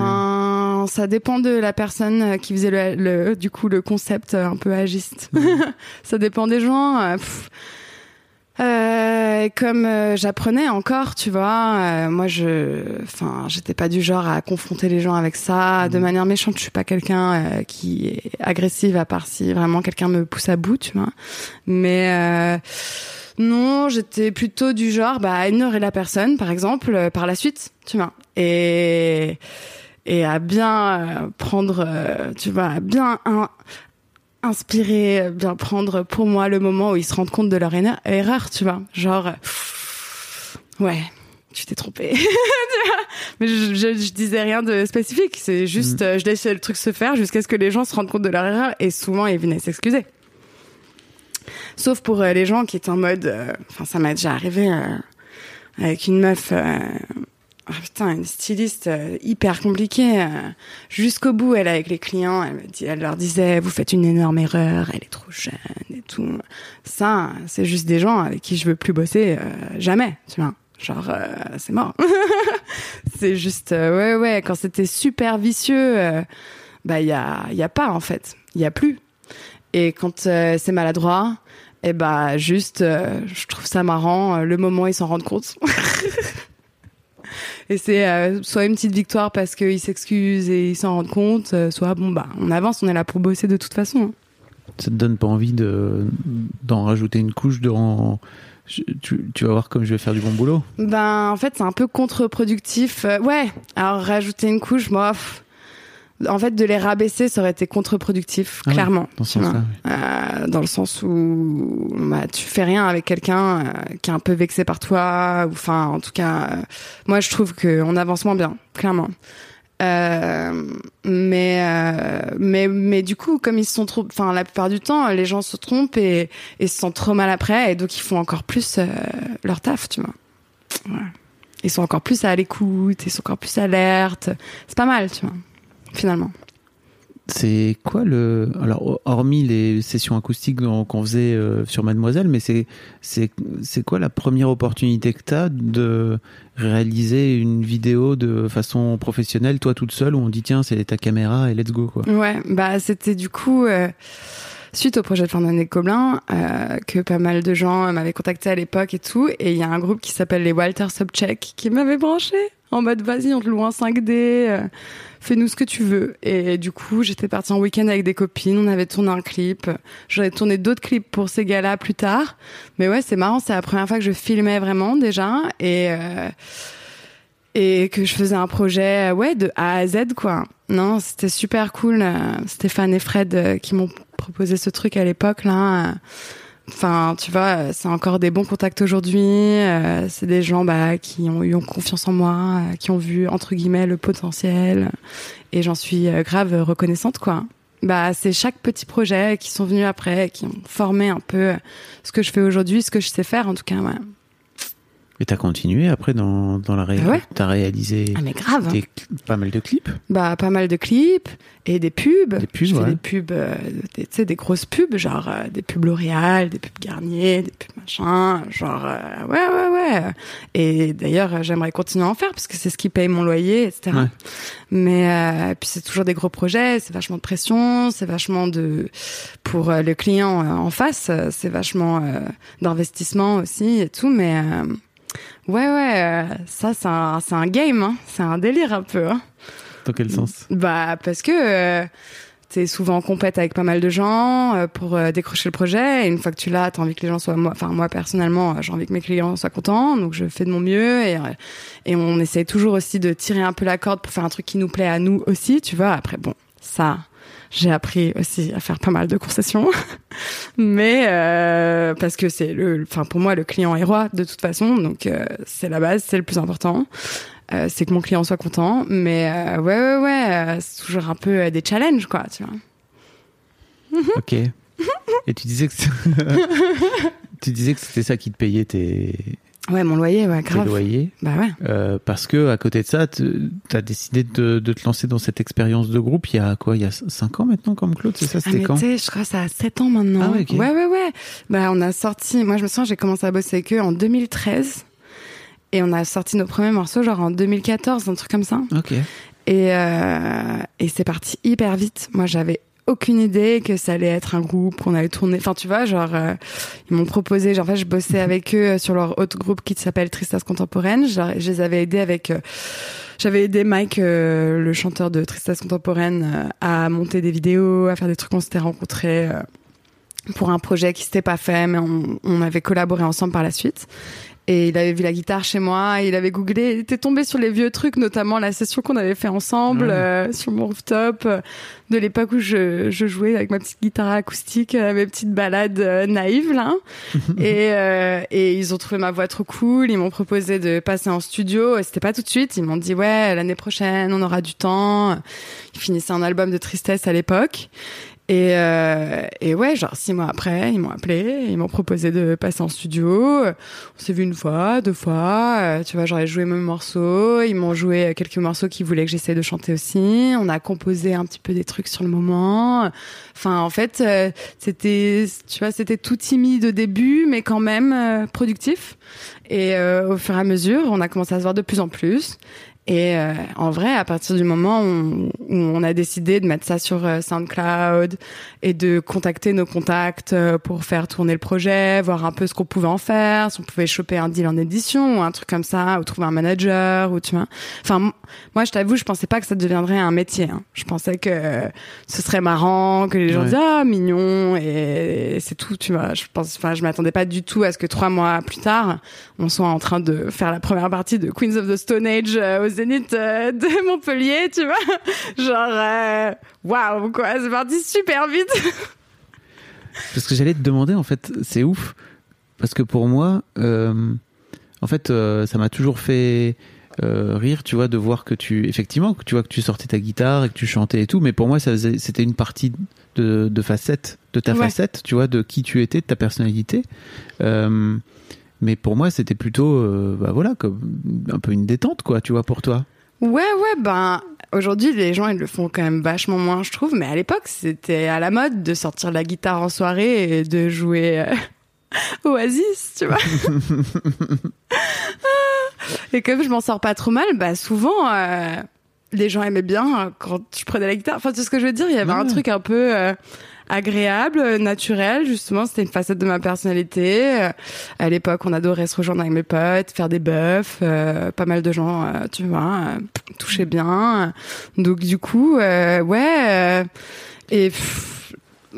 ça dépend de la personne euh, qui faisait le, le- du coup le concept euh, un peu agiste. ça dépend des gens. euh, pff. Euh, comme euh, j'apprenais encore, tu vois, euh, moi je, enfin, j'étais pas du genre à confronter les gens avec ça de manière méchante. Je suis pas quelqu'un qui est agressive à part si vraiment quelqu'un me pousse à bout, tu vois. Mais non, j'étais plutôt du genre bah, à ignorer la personne, par exemple, par la suite, tu vois. Et, et à bien euh, prendre, euh, tu vois, à bien in- inspirer, euh, bien prendre pour moi le moment où ils se rendent compte de leur erreur, tu vois. Genre, pff, ouais, tu t'es trompé. Mais je, je, je disais rien de spécifique, c'est juste, euh, je laissais le truc se faire jusqu'à ce que les gens se rendent compte de leur erreur et souvent ils venaient s'excuser. Sauf pour euh, les gens qui étaient en mode, euh, enfin ça m'est déjà arrivé euh, avec une meuf, ah, putain, une styliste euh, hyper compliquée. euh, Jusqu'au bout, elle avec les clients, elle, leur disait, vous faites une énorme erreur, elle est trop jeune et tout. Ça, c'est juste des gens avec qui je veux plus bosser euh, jamais, tu vois. Genre, c'est mort. c'est juste, ouais, ouais, quand c'était super vicieux, bah, il y a, y a pas, en fait. Il y a plus. Et quand c'est maladroit, et bah juste, je trouve ça marrant le moment ils s'en rendent compte. et c'est euh, soit une petite victoire parce qu'ils s'excusent et ils s'en rendent compte, euh, soit bon bah on avance, on est là pour bosser de toute façon. Ça te donne pas envie de, d'en rajouter une couche dans, je- tu, tu vas voir comme je vais faire du bon boulot. Ben, en fait, c'est un peu contre-productif. Euh, ouais, alors rajouter une couche, moi, pff, en fait, de les rabaisser, ça aurait été contre-productif, Ah clairement. dans ce Euh, dans le sens où bah, tu fais rien avec quelqu'un euh, qui est un peu vexé par toi, ou enfin, en tout cas, euh, moi, je trouve qu'on avance moins bien, clairement. Mais mais mais du coup comme ils se sont trop enfin la plupart du temps les gens se trompent et, et se sentent trop mal après et donc ils font encore plus leur taf tu vois Ouais. ils sont encore plus à l'écoute ils sont encore plus alertes c'est pas mal tu vois finalement C'est quoi le alors hormis les sessions acoustiques qu'on faisait euh, sur Mademoiselle, mais c'est c'est c'est quoi la première opportunité que tu as de réaliser une vidéo de façon professionnelle toi toute seule où on dit tiens c'est ta caméra et let's go quoi? Ouais, bah c'était du coup euh, suite au projet de fin d'année Coblin euh, que pas mal de gens m'avaient contacté à l'époque et tout. Et il y a un groupe qui s'appelle les Walter Subcheck qui m'avait branché en mode vas-y on te loue en 5D, euh, fais-nous ce que tu veux. Et du coup j'étais partie en week-end avec des copines, on avait tourné un clip. J'en ai tourné d'autres clips pour ces gars-là plus tard. Mais ouais c'est marrant, c'est la première fois que je filmais vraiment déjà et euh, et que je faisais un projet euh, ouais de A à Z quoi. Non, c'était super cool. Stéphane et Fred qui m'ont proposé ce truc à l'époque là. Enfin, tu vois, c'est encore des bons contacts aujourd'hui. euh, c'est des gens bah, qui ont eu confiance en moi, euh, qui ont vu entre guillemets le potentiel, et j'en suis euh, grave reconnaissante quoi. Bah, c'est chaque petit projet qui sont venus après, qui ont formé un peu ce que je fais aujourd'hui, ce que je sais faire en tout cas. Ouais. Et t'as continué après dans dans la ré... Ah ouais t'as réalisé Ah mais grave. des- pas mal de clips. Bah, pas mal de clips et des pubs. Des pubs, ouais. des pubs, euh, tu sais, des grosses pubs, genre euh, des pubs L'Oréal, des pubs Garnier, des pubs machin, genre euh, ouais, ouais, ouais. Et d'ailleurs, j'aimerais continuer à en faire parce que c'est ce qui paye mon loyer, etc. Ouais. Mais euh, puis c'est toujours des gros projets, c'est vachement de pression, c'est vachement de pour le client en face, c'est vachement d'investissement aussi et tout. Mais euh, ouais, ouais, euh, ça c'est un, game, hein. c'est un délire un peu. Hein. Dans quel sens? Bah parce que euh, t'es souvent en compète avec pas mal de gens euh, pour décrocher le projet. Et une fois que tu l'as, t'as envie que les gens soient, moi, enfin moi personnellement, j'ai envie que mes clients soient contents, donc je fais de mon mieux et et on essaie toujours aussi de tirer un peu la corde pour faire un truc qui nous plaît à nous aussi, tu vois. Après bon, ça. J'ai appris aussi à faire pas mal de concessions, mais euh, parce que c'est le, enfin pour moi le client est roi de toute façon, donc euh, c'est la base, c'est le plus important. Euh, c'est que mon client soit content. Mais ouais, ouais, ouais, c'est toujours un peu des challenges, quoi, tu vois. Ok. Et tu disais que tu disais que c'était ça qui te payait tes, Ouais, mon loyer, ouais, tes grave. loyers. Bah ouais. Euh, parce que à côté de ça, tu as décidé de, de te lancer dans cette expérience de groupe il y a quoi Il y a 5 ans maintenant comme Claude, c'est ça Ah, C'était quand je crois que ça a 7 ans maintenant. Ah ouais, ok. ouais, ouais, ouais. Bah, on a sorti, moi, je me souviens, j'ai commencé à bosser avec eux en 2013. Et on a sorti nos premiers morceaux, genre en 2014, un truc comme ça. Ok. Et, euh, et c'est parti hyper vite. Moi, j'avais aucune idée que ça allait être un groupe qu'on allait tourner. Enfin, tu vois, genre, euh, ils m'ont proposé. Genre, en fait, je bossais avec eux sur leur autre groupe qui s'appelle Tristesse Contemporaine. Genre, je les avais aidés avec. euh, j'avais aidé Mike, euh, le chanteur de Tristesse Contemporaine, euh, à monter des vidéos, à faire des trucs. On s'était rencontrés euh, pour un projet qui s'était pas fait, mais on, on avait collaboré ensemble par la suite. Et il avait vu la guitare chez moi, il avait googlé, il était tombé sur les vieux trucs, notamment la session qu'on avait fait ensemble Ouais. euh, sur mon rooftop, euh, de l'époque où je, je jouais avec ma petite guitare acoustique, euh, mes petites balades euh, naïves là. et, euh, et ils ont trouvé ma voix trop cool, ils m'ont proposé de passer en studio. Et C'était pas tout de suite, ils m'ont dit ouais l'année prochaine on aura du temps. Ils finissaient un album de tristesse à l'époque. Et, euh, et ouais, genre six mois après, ils m'ont appelé, ils m'ont proposé de passer en studio. On s'est vu une fois, deux fois. euh, tu vois, j'aurais joué mes morceaux. Ils m'ont joué quelques morceaux qu'ils voulaient que j'essaie de chanter aussi. On a composé un petit peu des trucs sur le moment. Enfin, en fait, euh, c'était, tu vois, c'était tout timide au début, mais quand même euh, productif. Et euh, au fur et à mesure, on a commencé à se voir de plus en plus. Et euh, en vrai, à partir du moment où, où on a décidé de mettre ça sur euh, SoundCloud et de contacter nos contacts euh, pour faire tourner le projet, voir un peu ce qu'on pouvait en faire, si on pouvait choper un deal en édition ou un truc comme ça, ou trouver un manager, ou tu vois. Enfin, moi, je t'avoue, je pensais pas que ça deviendrait un métier. hein. Je pensais que ce serait marrant, que les gens Ouais. disent ah mignon et c'est tout, tu vois. Je pense, enfin, je m'attendais pas du tout à ce que trois mois plus tard, on soit en train de faire la première partie de Queens of the Stone Age euh, Zénith euh, de Montpellier, tu vois. Genre, euh, waouh, quoi, c'est parti super vite. Parce que j'allais te demander, en fait, c'est ouf. Parce que pour moi, euh, en fait, euh, ça m'a toujours fait euh, rire, tu vois, de voir que tu, effectivement, que tu vois que tu sortais ta guitare et que tu chantais et tout. Mais pour moi, ça faisait- c'était une partie de, de facette, de ta Ouais. facette, tu vois, de qui tu étais, de ta personnalité. Mais pour moi, c'était plutôt, euh, bah voilà, comme un peu une détente, quoi, tu vois, pour toi. Ouais, ouais, ben aujourd'hui les gens ils le font quand même vachement moins, je trouve. Mais à l'époque c'était à la mode de sortir la guitare en soirée et de jouer euh, Oasis, tu vois. et comme je m'en sors pas trop mal, bah souvent euh, les gens aimaient bien quand je prenais la guitare. Enfin, tu sais ce que je veux dire? Il y avait un truc un peu agréable, euh, naturel. Justement, c'était une facette de ma personnalité. Euh, à l'époque, on adorait se rejoindre avec mes potes, faire des buffs. euh, pas mal de gens, euh, tu vois, euh, touchaient bien. Donc du coup, ouais. et pff,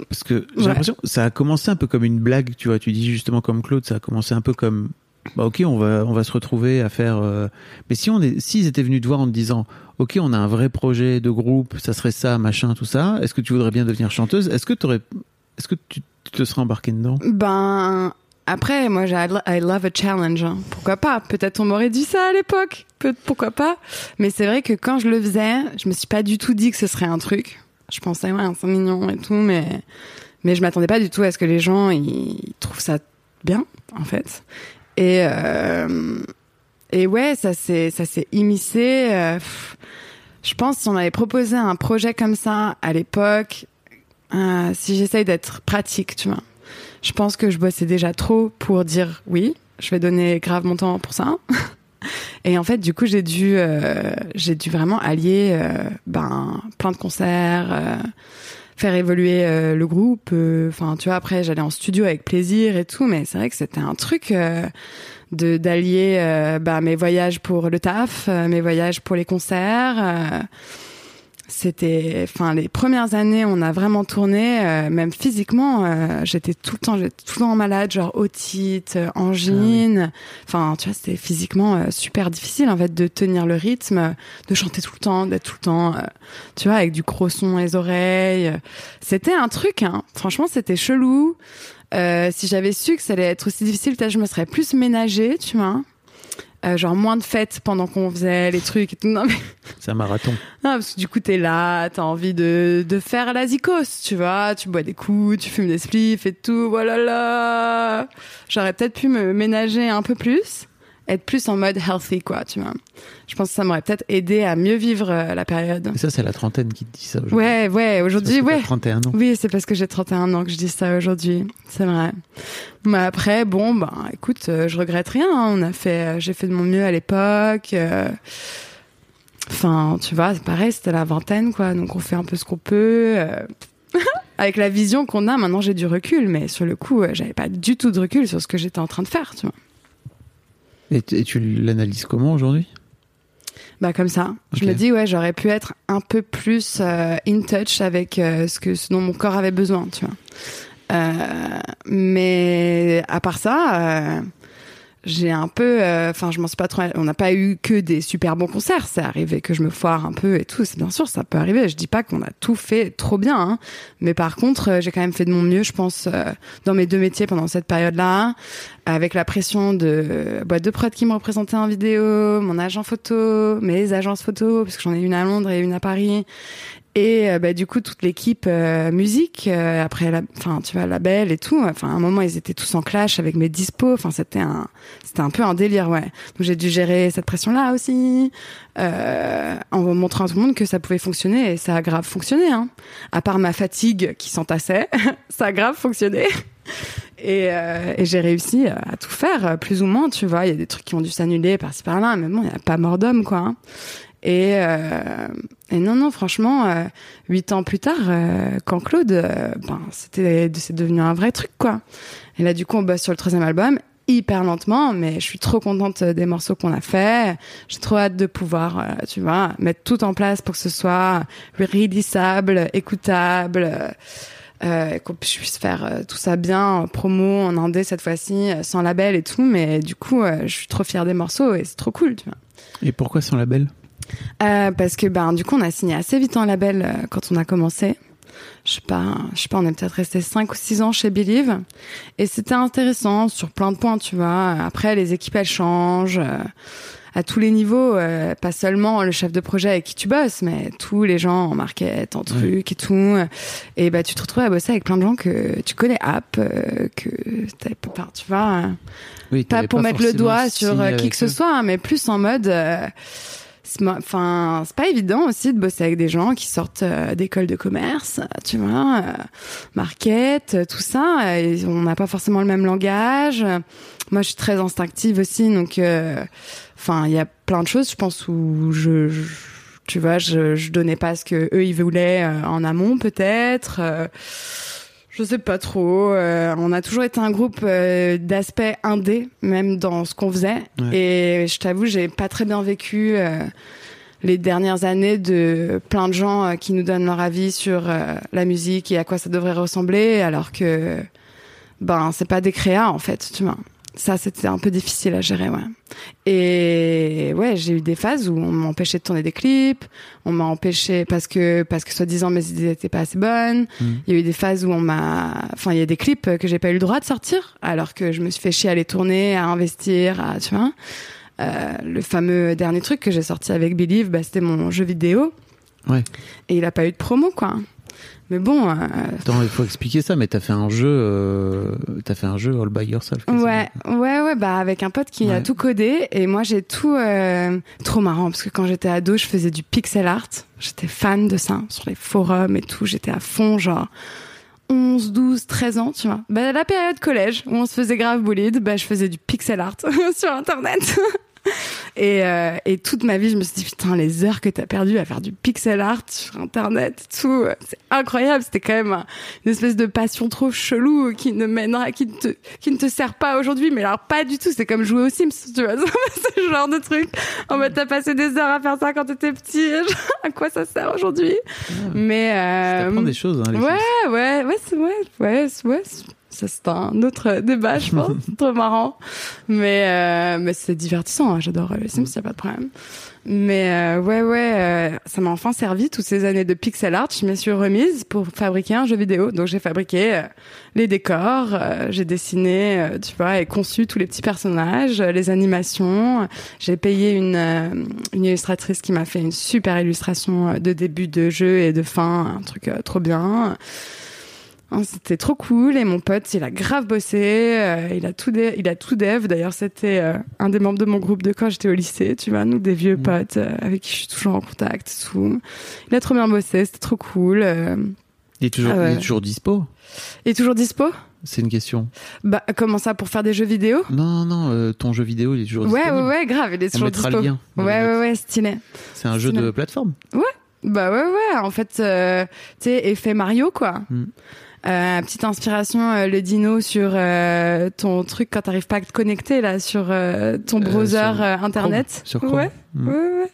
Parce que j'ai Ouais. l'impression que ça a commencé un peu comme une blague, tu vois. Tu dis justement comme Claude, ça a commencé un peu comme bah ok, on va on va se retrouver à faire. euh, Mais si on est, s'ils étaient venus te voir en te disant, ok, on a un vrai projet de groupe, ça serait ça, machin, tout ça. Est-ce que tu voudrais bien devenir chanteuse? Est-ce que est-ce que tu, te serais embarqué dedans? Ben après, moi, j'ai I love a challenge. hein. Pourquoi pas? Peut-être on m'aurait dit ça à l'époque. Pourquoi pas? Mais c'est vrai que quand je le faisais, je me suis pas du tout dit que ce serait un truc. Je pensais ouais, c'est mignon et tout, mais mais je m'attendais pas du tout à ce que les gens ils trouvent ça bien, en fait. Et euh, et ouais, ça s'est ça immiscé. euh, je pense si on m'avait proposé un projet comme ça à l'époque, euh, si j'essaye d'être pratique, tu vois. Je pense que je bossais déjà trop pour dire oui, je vais donner grave mon temps pour ça. Et en fait, du coup, j'ai dû, euh, j'ai dû vraiment allier, ben, plein de concerts, faire évoluer le groupe. Enfin, tu vois, après, j'allais en studio avec plaisir et tout, mais c'est vrai que c'était un truc de d'allier, euh, bah, mes voyages pour le taf, euh, mes voyages pour les concerts. euh, c'était enfin les premières années on a vraiment tourné euh, même physiquement euh, j'étais tout le temps j'étais tout le temps malade genre otite angine. Enfin tu vois c'était physiquement euh, super difficile en fait de tenir le rythme de chanter tout le temps d'être tout le temps euh, tu vois avec du gros son les oreilles. C'était un truc hein. Franchement c'était chelou euh, si j'avais su que ça allait être aussi difficile peut-être je me serais plus ménagée tu vois Euh, genre moins de fêtes pendant qu'on faisait les trucs et tout non mais C'est un marathon. non, parce que du coup, t'es là, t'as envie de, de faire la zikos, tu vois. Tu bois des coups, tu fumes des spliffs et tout. Voilà là. J'aurais peut-être pu me ménager un peu plus, être plus en mode healthy, quoi, tu vois. Je pense que ça m'aurait peut-être aidé à mieux vivre euh, la période. Et ça, c'est la trentaine qui te dit ça aujourd'hui. Ouais, ouais, aujourd'hui, ouais. 31 ans. Oui, c'est parce que j'ai 31 ans que je dis ça aujourd'hui. C'est vrai. Mais après, bon, ben, écoute, euh, je regrette rien. hein. On a fait, euh, j'ai fait de mon mieux à l'époque. euh, Enfin, tu vois, c'est pareil, c'était la vingtaine, quoi. Donc, on fait un peu ce qu'on peut. Avec la vision qu'on a, maintenant, j'ai du recul. Mais sur le coup, j'avais pas du tout de recul sur ce que j'étais en train de faire, tu vois. Et, tu- et tu l'analyses comment aujourd'hui? Bah comme ça. Je me dis ouais, j'aurais pu être un peu plus euh, in touch avec euh, ce que ce dont mon corps avait besoin, tu vois. Euh, mais à part ça, j'ai un peu, euh, enfin je m'en suis pas trop. On n'a pas eu que des super bons concerts. C'est arrivé que je me foire un peu et tout. C'est bien sûr, ça peut arriver. Je dis pas qu'on a tout fait trop bien, hein. mais par contre, euh, j'ai quand même fait de mon mieux, je pense, euh, dans mes deux métiers pendant cette période-là, avec la pression de boîte de prod qui me représentait en vidéo, mon agent photo, mes agences photo, parce que j'en ai une à Londres et une à Paris. Et euh, bah, du coup, toute l'équipe euh, musique, euh, après, enfin, tu vois, label et tout. Enfin, à un moment, ils étaient tous en clash avec mes dispos. Enfin, c'était un, c'était un peu un délire, ouais. Donc, j'ai dû gérer cette pression-là aussi, euh, en montrant à tout le monde que ça pouvait fonctionner. Et ça a grave fonctionné, hein. À part ma fatigue qui s'entassait, ça a grave fonctionné. Et, euh, et j'ai réussi à tout faire, euh, plus ou moins, tu vois. Il y a des trucs qui ont dû s'annuler par-ci par-là, mais bon, il n'y a pas mort d'homme, quoi. Et, euh, et non, non, franchement, euh, huit ans plus tard, euh, quand Claude, euh, ben, c'était, c'est devenu un vrai truc, quoi. Et là, du coup, on bosse sur le troisième album, hyper lentement, mais je suis trop contente des morceaux qu'on a fait. J'ai trop hâte de pouvoir, tu vois, mettre tout en place pour que ce soit réalisable, écoutable. euh, qu'on puisse faire tout ça bien en promo en indé cette fois-ci sans label et tout mais du coup je suis trop fière des morceaux et c'est trop cool Et pourquoi sans label? Euh, parce que ben du coup on a signé assez vite en label euh, quand on a commencé. Je sais pas, je sais pas, on est peut-être resté 5 ou 6 ans chez Believe et c'était intéressant sur plein de points, tu vois. Après les équipes elles changent euh, à tous les niveaux, euh, pas seulement le chef de projet avec qui tu bosses, mais tous les gens en market, en trucs et tout. Et bah tu te retrouves à bosser avec plein de gens que tu connais app, euh, que t'as pas, tu vois. Oui, pas pour mettre le doigt sur euh, qui que ce soit, hein, mais plus en mode. euh, Enfin, c'est pas évident aussi de bosser avec des gens qui sortent euh, d'école de commerce, tu vois, euh, market, euh, tout ça. on n'a pas forcément le même langage. Moi, je suis très instinctive aussi, donc, enfin, il y a plein de choses, je pense, où je, je- tu vois, je, donnais pas ce que eux ils voulaient en amont, peut-être. Je sais pas trop. euh, on a toujours été un groupe euh, d'aspect indé, même dans ce qu'on faisait. Ouais. Et je t'avoue, j'ai pas très bien vécu euh, les dernières années de plein de gens euh, qui nous donnent leur avis sur euh, la musique et à quoi ça devrait ressembler, alors que ben c'est pas des créas en fait, tu vois. Ça, c'était un peu difficile à gérer, ouais. Et ouais, j'ai eu des phases où on m'empêchait de tourner des clips, on m'a empêché parce que parce que soi-disant mes idées étaient pas assez bonnes. Il y a eu des phases où on m'a, enfin, il y a des clips que j'ai pas eu le droit de sortir, alors que je me suis fait chier à les tourner, à investir, à tu vois. Euh, le fameux dernier truc que j'ai sorti avec Believe, bah, c'était mon jeu vidéo. Ouais. Et il a pas eu de promo, quoi. Mais bon, euh, Attends, il faut expliquer ça, mais t'as fait un jeu, euh, t'as fait un jeu all by yourself. Ouais, ouais, ouais, bah avec un pote qui a tout codé et moi j'ai tout euh, trop marrant parce que quand j'étais ado, je faisais du pixel art. J'étais fan de ça sur les forums et tout. J'étais à fond, genre 11, 12, 13 ans, tu vois. Bah la période collège où on se faisait grave bullied, bah je faisais du pixel art sur internet. Et, euh, et toute ma vie, je me suis dit, putain, les heures que t'as perdues à faire du pixel art sur Internet et tout, euh, c'est incroyable. C'était quand même un- une espèce de passion trop chelou qui ne mènera, qui ne te, qui ne te sert pas aujourd'hui, mais alors pas du tout. C'est comme jouer aux Sims, tu vois. Ce genre de truc. En mode, t'as passé des heures à faire ça quand t'étais petit. à quoi ça sert aujourd'hui? Mais, euh, des choses, hein, les Ouais, ouais, ouais, ouais, ouais, ouais. Ça c'est un autre débat, je pense, trop marrant. Mais euh, mais c'est divertissant, hein, j'adore les Sims, y a pas de problème. Mais euh, ouais, ouais, euh, ça m'a enfin servi toutes ces années de pixel art. Je me suis remise pour fabriquer un jeu vidéo. Donc j'ai fabriqué euh, les décors, euh, j'ai dessiné, euh, tu vois, et conçu tous les petits personnages, les animations. J'ai payé une une illustratrice qui m'a fait une super illustration de début de jeu et de fin, un truc trop bien. Hein, C'était trop cool et mon pote il a grave bossé, euh, il a tout dé- il a tout dev. D'ailleurs c'était euh, un des membres de mon groupe de quand j'étais au lycée, tu vois, nous des vieux potes euh, avec qui je suis toujours en contact, tout. Il a trop bien bossé, c'était trop cool. Il est toujours, Ah ouais. il est toujours dispo? Il est toujours dispo? C'est une question. Bah comment ça pour faire des jeux vidéo? Non, non, non, euh, ton jeu vidéo, il est toujours Ouais disponible. ouais ouais grave, il est On toujours mettra dispo. le lien. Ouais ouais ouais stylé. C'est un jeu de plateforme. Bah ouais ouais, en fait euh, tu sais effet Mario quoi. Mm. Euh, petite inspiration euh, le dino sur euh, ton truc quand t'arrives pas à te connecter là sur euh, ton browser sur euh, internet. Sur Chrome. Ouais. Mm. Ouais, ouais.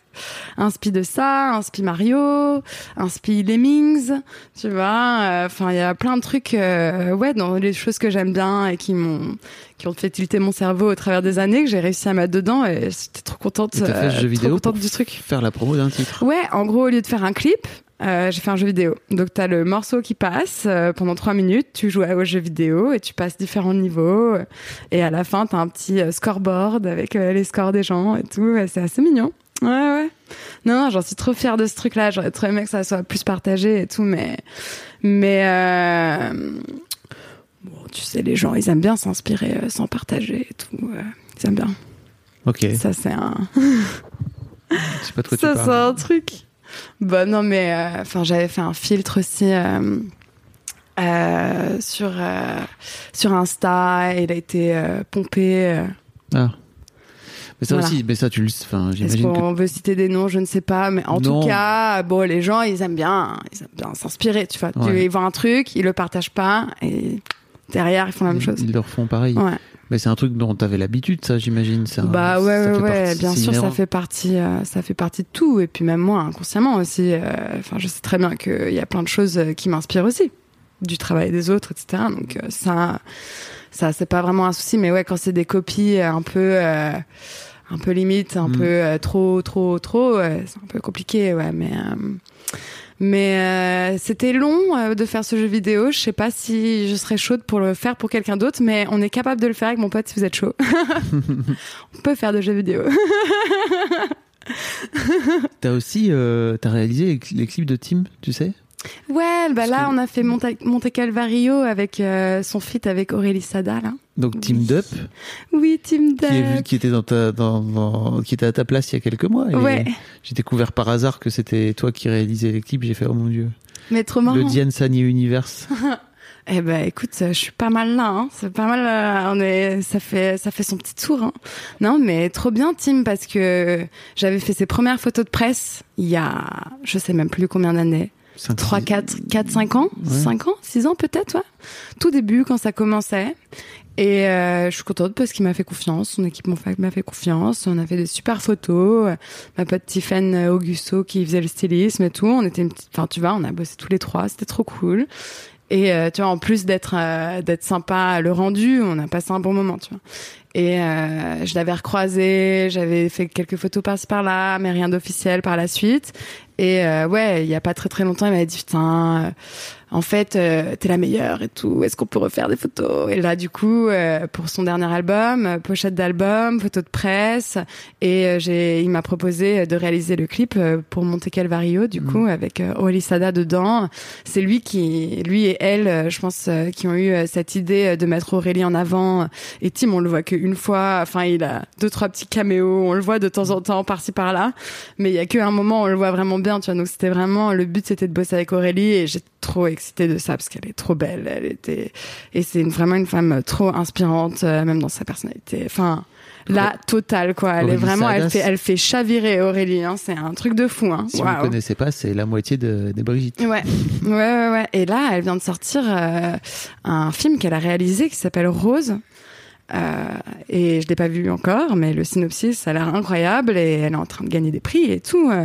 Inspi de ça, inspi Mario, inspi Lemmings, tu vois. euh, Enfin, il y a plein de trucs, euh, ouais, dans les choses que j'aime bien et qui m'ont, qui ont fait tilter mon cerveau au travers des années que j'ai réussi à mettre dedans et j'étais trop contente. T'as fait euh, jeu trop vidéo contente pour du truc. faire la promo d'un titre. Ouais, en gros, au lieu de faire un clip, euh, j'ai fait un jeu vidéo. Donc t'as le morceau qui passe euh, pendant trois minutes, tu joues au jeu vidéo et tu passes différents niveaux. euh, et à la fin, t'as un petit euh, scoreboard avec les scores des gens et tout. et c'est assez mignon. Ouais, ouais. Non, non, j'en suis trop fière de ce truc-là. J'aurais trop aimé que ça soit plus partagé et tout, mais, mais, bon, tu sais, les gens, ils aiment bien s'inspirer sans partager et tout. ils aiment bien. Ok. Ça, c'est un, Je sais pas quoi ça, tu c'est un truc. Bah non, mais euh, enfin, j'avais fait un filtre aussi euh, euh, sur sur Insta. Il a été pompé. Ah. Mais ça Voilà. aussi, mais ça tu le, enfin, j'imagine que qu'on veut citer des noms? Je ne sais pas, mais en Non. tout cas, bon, les gens, ils aiment bien, ils aiment bien s'inspirer. Tu vois, Ouais. Ils voient un truc, ils le partagent pas, et derrière, ils font la même chose. ils leur font pareil. Ouais. Mais c'est un truc dont t'avais l'habitude, ça, j'imagine. c'est un- Bah ouais, ça ouais, ouais, partie- bien sûr, ça fait partie, euh, ça fait partie de tout. Et puis même moi, inconsciemment aussi. euh, Enfin, je sais très bien qu'il y a plein de choses euh, qui m'inspirent aussi, du travail des autres, etc. Donc euh, ça, ça, c'est pas vraiment un souci. Mais ouais, quand c'est des copies euh, un peu, euh, un peu limite, un Mm. peu euh, trop, trop, trop, c'est un peu compliqué, ouais. Mais euh, mais euh, c'était long euh, de faire ce jeu vidéo. Je sais pas si je serais chaude pour le faire pour quelqu'un d'autre, mais on est capable de le faire avec mon pote si vous êtes chaud. on peut faire de jeux vidéo. T'as aussi, euh, t'as réalisé les, clips de Tim, tu sais? Ouais, bah Parce là que- on a fait Monte, Monte Calvario avec euh, son feat avec Aurélie Sada là. Donc Team Up, Oui, Team qui, Duck. qui était dans ta, dans, dans- qui était à ta place il y a quelques mois. Ouais, J'ai découvert par hasard que c'était toi qui réalisais les clips. J'ai fait oh mon dieu, mais trop marrant. le Diane Sani Universe. Eh ben écoute, je suis pas mal là, hein. c'est pas mal. euh, on est, ça fait, ça fait son petit tour. Hein. Non, mais trop bien, Tim, parce que j'avais fait ses premières photos de presse il y a, je sais même plus combien d'années. Cinq- 3, 4, 4, 5 ans, Ouais. 5 ans, 6 ans peut-être, ouais. Tout début quand ça commençait. Et euh, je suis contente parce qu'il m'a fait confiance, son équipe m'a fait, confiance, on a fait des super photos. Ma pote Tiffen Augusto qui faisait le stylisme et tout, on était une petite, enfin tu vois, on a bossé tous les trois, c'était trop cool. Et euh, tu vois, en plus d'être euh, d'être sympa le rendu, on a passé un bon moment, tu vois. Et euh, je l'avais recroisé, j'avais fait quelques photos par-ci par-là, mais rien d'officiel par la suite. Et euh, ouais, il y a pas très très longtemps, il m'avait dit putain, euh, en fait, euh, t'es la meilleure et tout. Est-ce qu'on peut refaire des photos? Et là, du coup, euh, pour son dernier album, euh, pochette d'album, photo de presse, et euh, j'ai, il m'a proposé de réaliser le clip euh, pour Monte Calvario, du coup, avec euh, Aurélie Sada dedans. C'est lui qui, lui et elle, euh, je pense, euh, qui ont eu euh, cette idée euh, de mettre Aurélie en avant. Et Tim, on le voit qu'une fois. Enfin, il a deux trois petits caméos. On le voit de temps en temps par-ci par-là, mais il y a qu'un moment où on le voit vraiment bien. Tu vois, donc c'était vraiment le but, c'était de bosser avec Aurélie, et j'ai trop excitée de ça parce qu'elle est trop belle. Elle était et c'est une- vraiment une femme trop inspirante, euh, même dans sa personnalité. Enfin. La totale quoi, elle est vraiment, elle fait, elle fait chavirer Aurélie, hein. c'est un truc de fou. Hein. Si vous ne connaissez pas, c'est la moitié de, des Brigitte. Ouais, ouais, ouais, ouais. Et là, elle vient de sortir euh, un film qu'elle a réalisé qui s'appelle Rose. Euh, et je l'ai pas vu encore, mais le synopsis, ça a l'air incroyable et elle est en train de gagner des prix et tout. euh.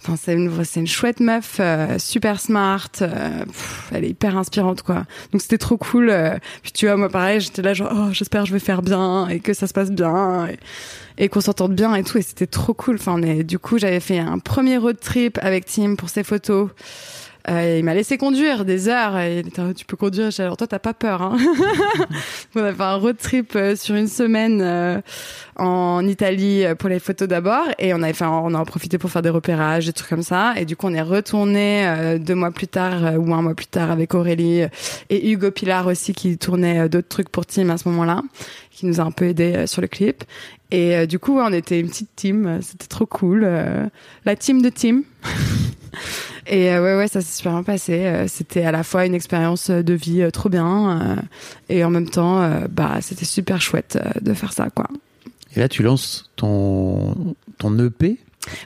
Enfin, c'est une, c'est une chouette meuf, euh, super smart. euh, elle est hyper inspirante, quoi. Donc c'était trop cool. euh. Puis tu vois, moi pareil, j'étais là genre, oh, j'espère que je vais faire bien et que ça se passe bien et, et qu'on s'entende bien et tout. Et c'était trop cool. Enfin, on du coup, j'avais fait un premier road trip avec Tim pour ses photos. Euh, il m'a laissé conduire des heures. Et tu peux conduire. Alors toi, t'as pas peur. Hein on a fait un road trip euh, sur une semaine euh, en Italie euh, pour les photos d'abord, et on avait fait, on a en profité pour faire des repérages, des trucs comme ça. Et du coup, on est retourné euh, deux mois plus tard ou un mois plus tard avec Aurélie et Hugo Pilar aussi qui tournait d'autres trucs pour Tim à ce moment-là, qui nous a un peu aidé sur le clip. Et euh, du coup, ouais, on était une petite team. euh, C'était trop cool. euh, la team de Tim. Et euh, ouais, ouais, ça s'est super bien passé. Euh, C'était à la fois une expérience de vie euh, trop bien euh, et en même temps, euh, bah, c'était super chouette euh, de faire ça, quoi. Et là, tu lances ton, ton EP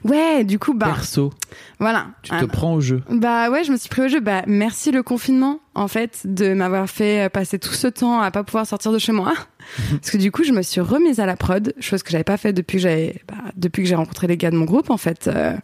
Ouais, du coup, bah, perso. voilà. Tu te Ah, prends au jeu. Bah ouais, je me suis pris au jeu. Bah merci le confinement en fait de m'avoir fait passer tout ce temps à pas pouvoir sortir de chez moi. Parce que du coup, je me suis remise à la prod, chose que j'avais pas fait depuis que j'avais bah, depuis que j'ai rencontré les gars de mon groupe en fait. Euh,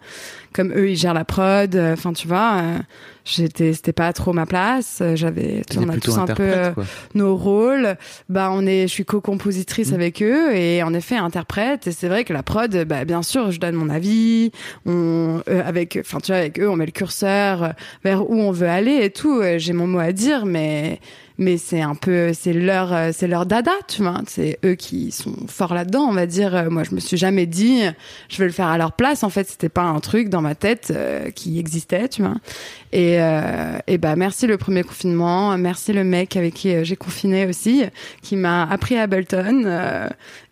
comme eux, ils gèrent la prod. euh, Enfin, tu vois, euh, j'étais c'était pas trop ma place. euh, J'avais on a tous un peu euh, quoi. nos rôles. Bah, on est, je suis co-compositrice Mm. avec eux et en effet interprète. Et c'est vrai que la prod, bah, bien sûr, je donne mon avis. On, euh, avec, enfin, tu vois, avec eux, on met le curseur euh, vers où on veut aller et tout. Euh, J'ai mon mot à dire, mais mais c'est un peu c'est leur euh, c'est leur dada tu vois. C'est eux qui sont forts là-dedans on va dire. Euh, moi je me suis jamais dit je vais le faire à leur place. En fait c'était pas un truc dans ma tête euh, qui existait tu vois. Et euh, et bah merci le premier confinement. Merci le mec avec qui j'ai confiné aussi qui m'a appris Ableton euh,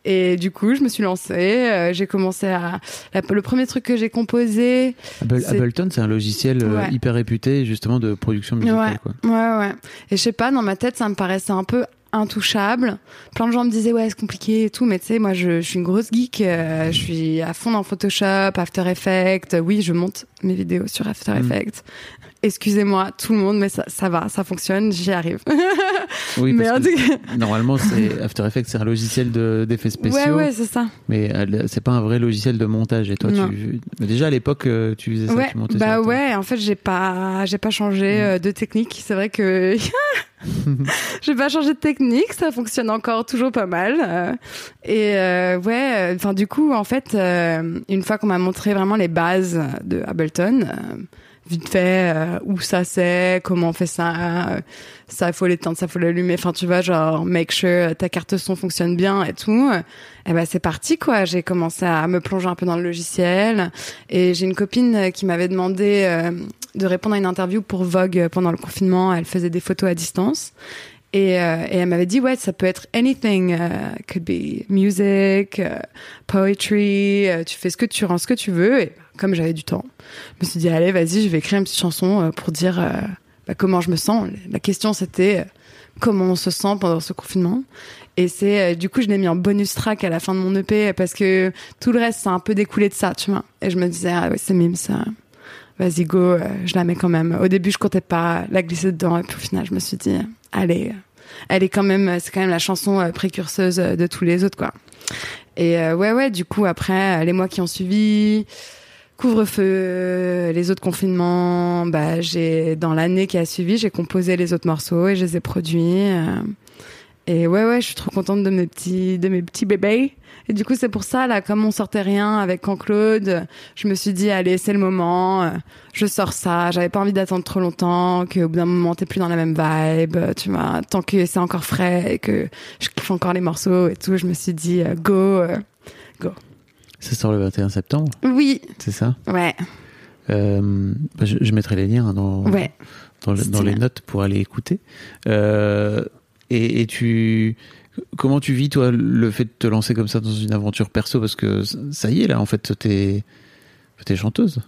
Et du coup, je me suis lancée. euh, j'ai commencé à. la- le premier truc que j'ai composé. Ableton, c'est un logiciel euh, Ouais. hyper réputé justement de production musicale. Ouais, Quoi. ouais, ouais. Et je sais pas, dans ma tête, ça me paraissait un peu intouchable. Plein de gens me disaient ouais, c'est compliqué et tout, mais tu sais, moi, je, je suis une grosse geek. euh, je suis à fond dans Photoshop, After Effects. Oui, je monte mes vidéos sur After Mm. Effects. Excusez-moi, tout le monde, mais ça, ça va, ça fonctionne, j'y arrive. Oui, parce que normalement, c'est After Effects, c'est un logiciel de- d'effets spéciaux. ouais, ouais, c'est ça. Mais euh, c'est pas un vrai logiciel de montage. Et toi, Non. tu... déjà à l'époque, euh, tu faisais ça, Ouais, tu montais bah ouais, en fait, j'ai pas, j'ai pas changé Mm. euh, de technique. C'est vrai que j'ai pas changé de technique, ça fonctionne encore toujours pas mal. et euh, ouais, enfin du coup, en fait, une fois qu'on m'a montré vraiment les bases de Ableton. Euh, vite fait euh, où ça c'est comment on fait ça euh, ça faut l'éteindre ça faut l'allumer. Enfin tu vois genre make sure ta carte son fonctionne bien et tout. Et ben c'est parti quoi. J'ai commencé à me plonger un peu dans le logiciel et j'ai une copine euh, qui m'avait demandé euh, de répondre à une interview pour Vogue euh, pendant le confinement. Elle faisait des photos à distance et, euh, et elle m'avait dit ouais ça peut être anything euh, could be music euh, poetry euh, tu fais ce que tu rends ce que tu veux. Et comme j'avais du temps je me suis dit allez vas-y je vais écrire une petite chanson euh, pour dire euh, bah, comment je me sens. La question c'était comment on se sent pendant ce confinement. Et c'est du coup je l'ai mis en bonus track à la fin de mon EP parce que tout le reste c'est un peu découlé de ça tu vois. Et je me disais ah ouais c'est mime ça vas-y go euh, je la mets quand même au début je comptais pas la glisser dedans et puis au final je me suis dit allez elle est quand même c'est quand même la chanson euh, précurseuse euh, de tous les autres quoi et euh, ouais ouais du coup après les mois qui ont suivi couvre-feu, les autres confinements, bah j'ai dans l'année qui a suivi, j'ai composé les autres morceaux et je les ai produits. et ouais ouais, je suis trop contente de mes petits de mes petits bébés. Et du coup, c'est pour ça là comme on sortait rien avec Jean-Claude, je me suis dit allez, c'est le moment, euh, je sors ça, j'avais pas envie d'attendre trop longtemps, qu'au bout d'un moment t'es plus dans la même vibe, tu vois, tant que c'est encore frais et que je kiffe encore les morceaux et tout, je me suis dit euh, go euh, Ça sort le 21 septembre, oui, c'est ça? Ouais, Euh, je, je mettrai les liens dans, ouais. dans, le- dans Stylé. les notes pour aller écouter. Euh, et, et tu, comment tu vis toi le fait de te lancer comme ça dans une aventure perso? Parce que ça y est là en fait t'es t'es chanteuse.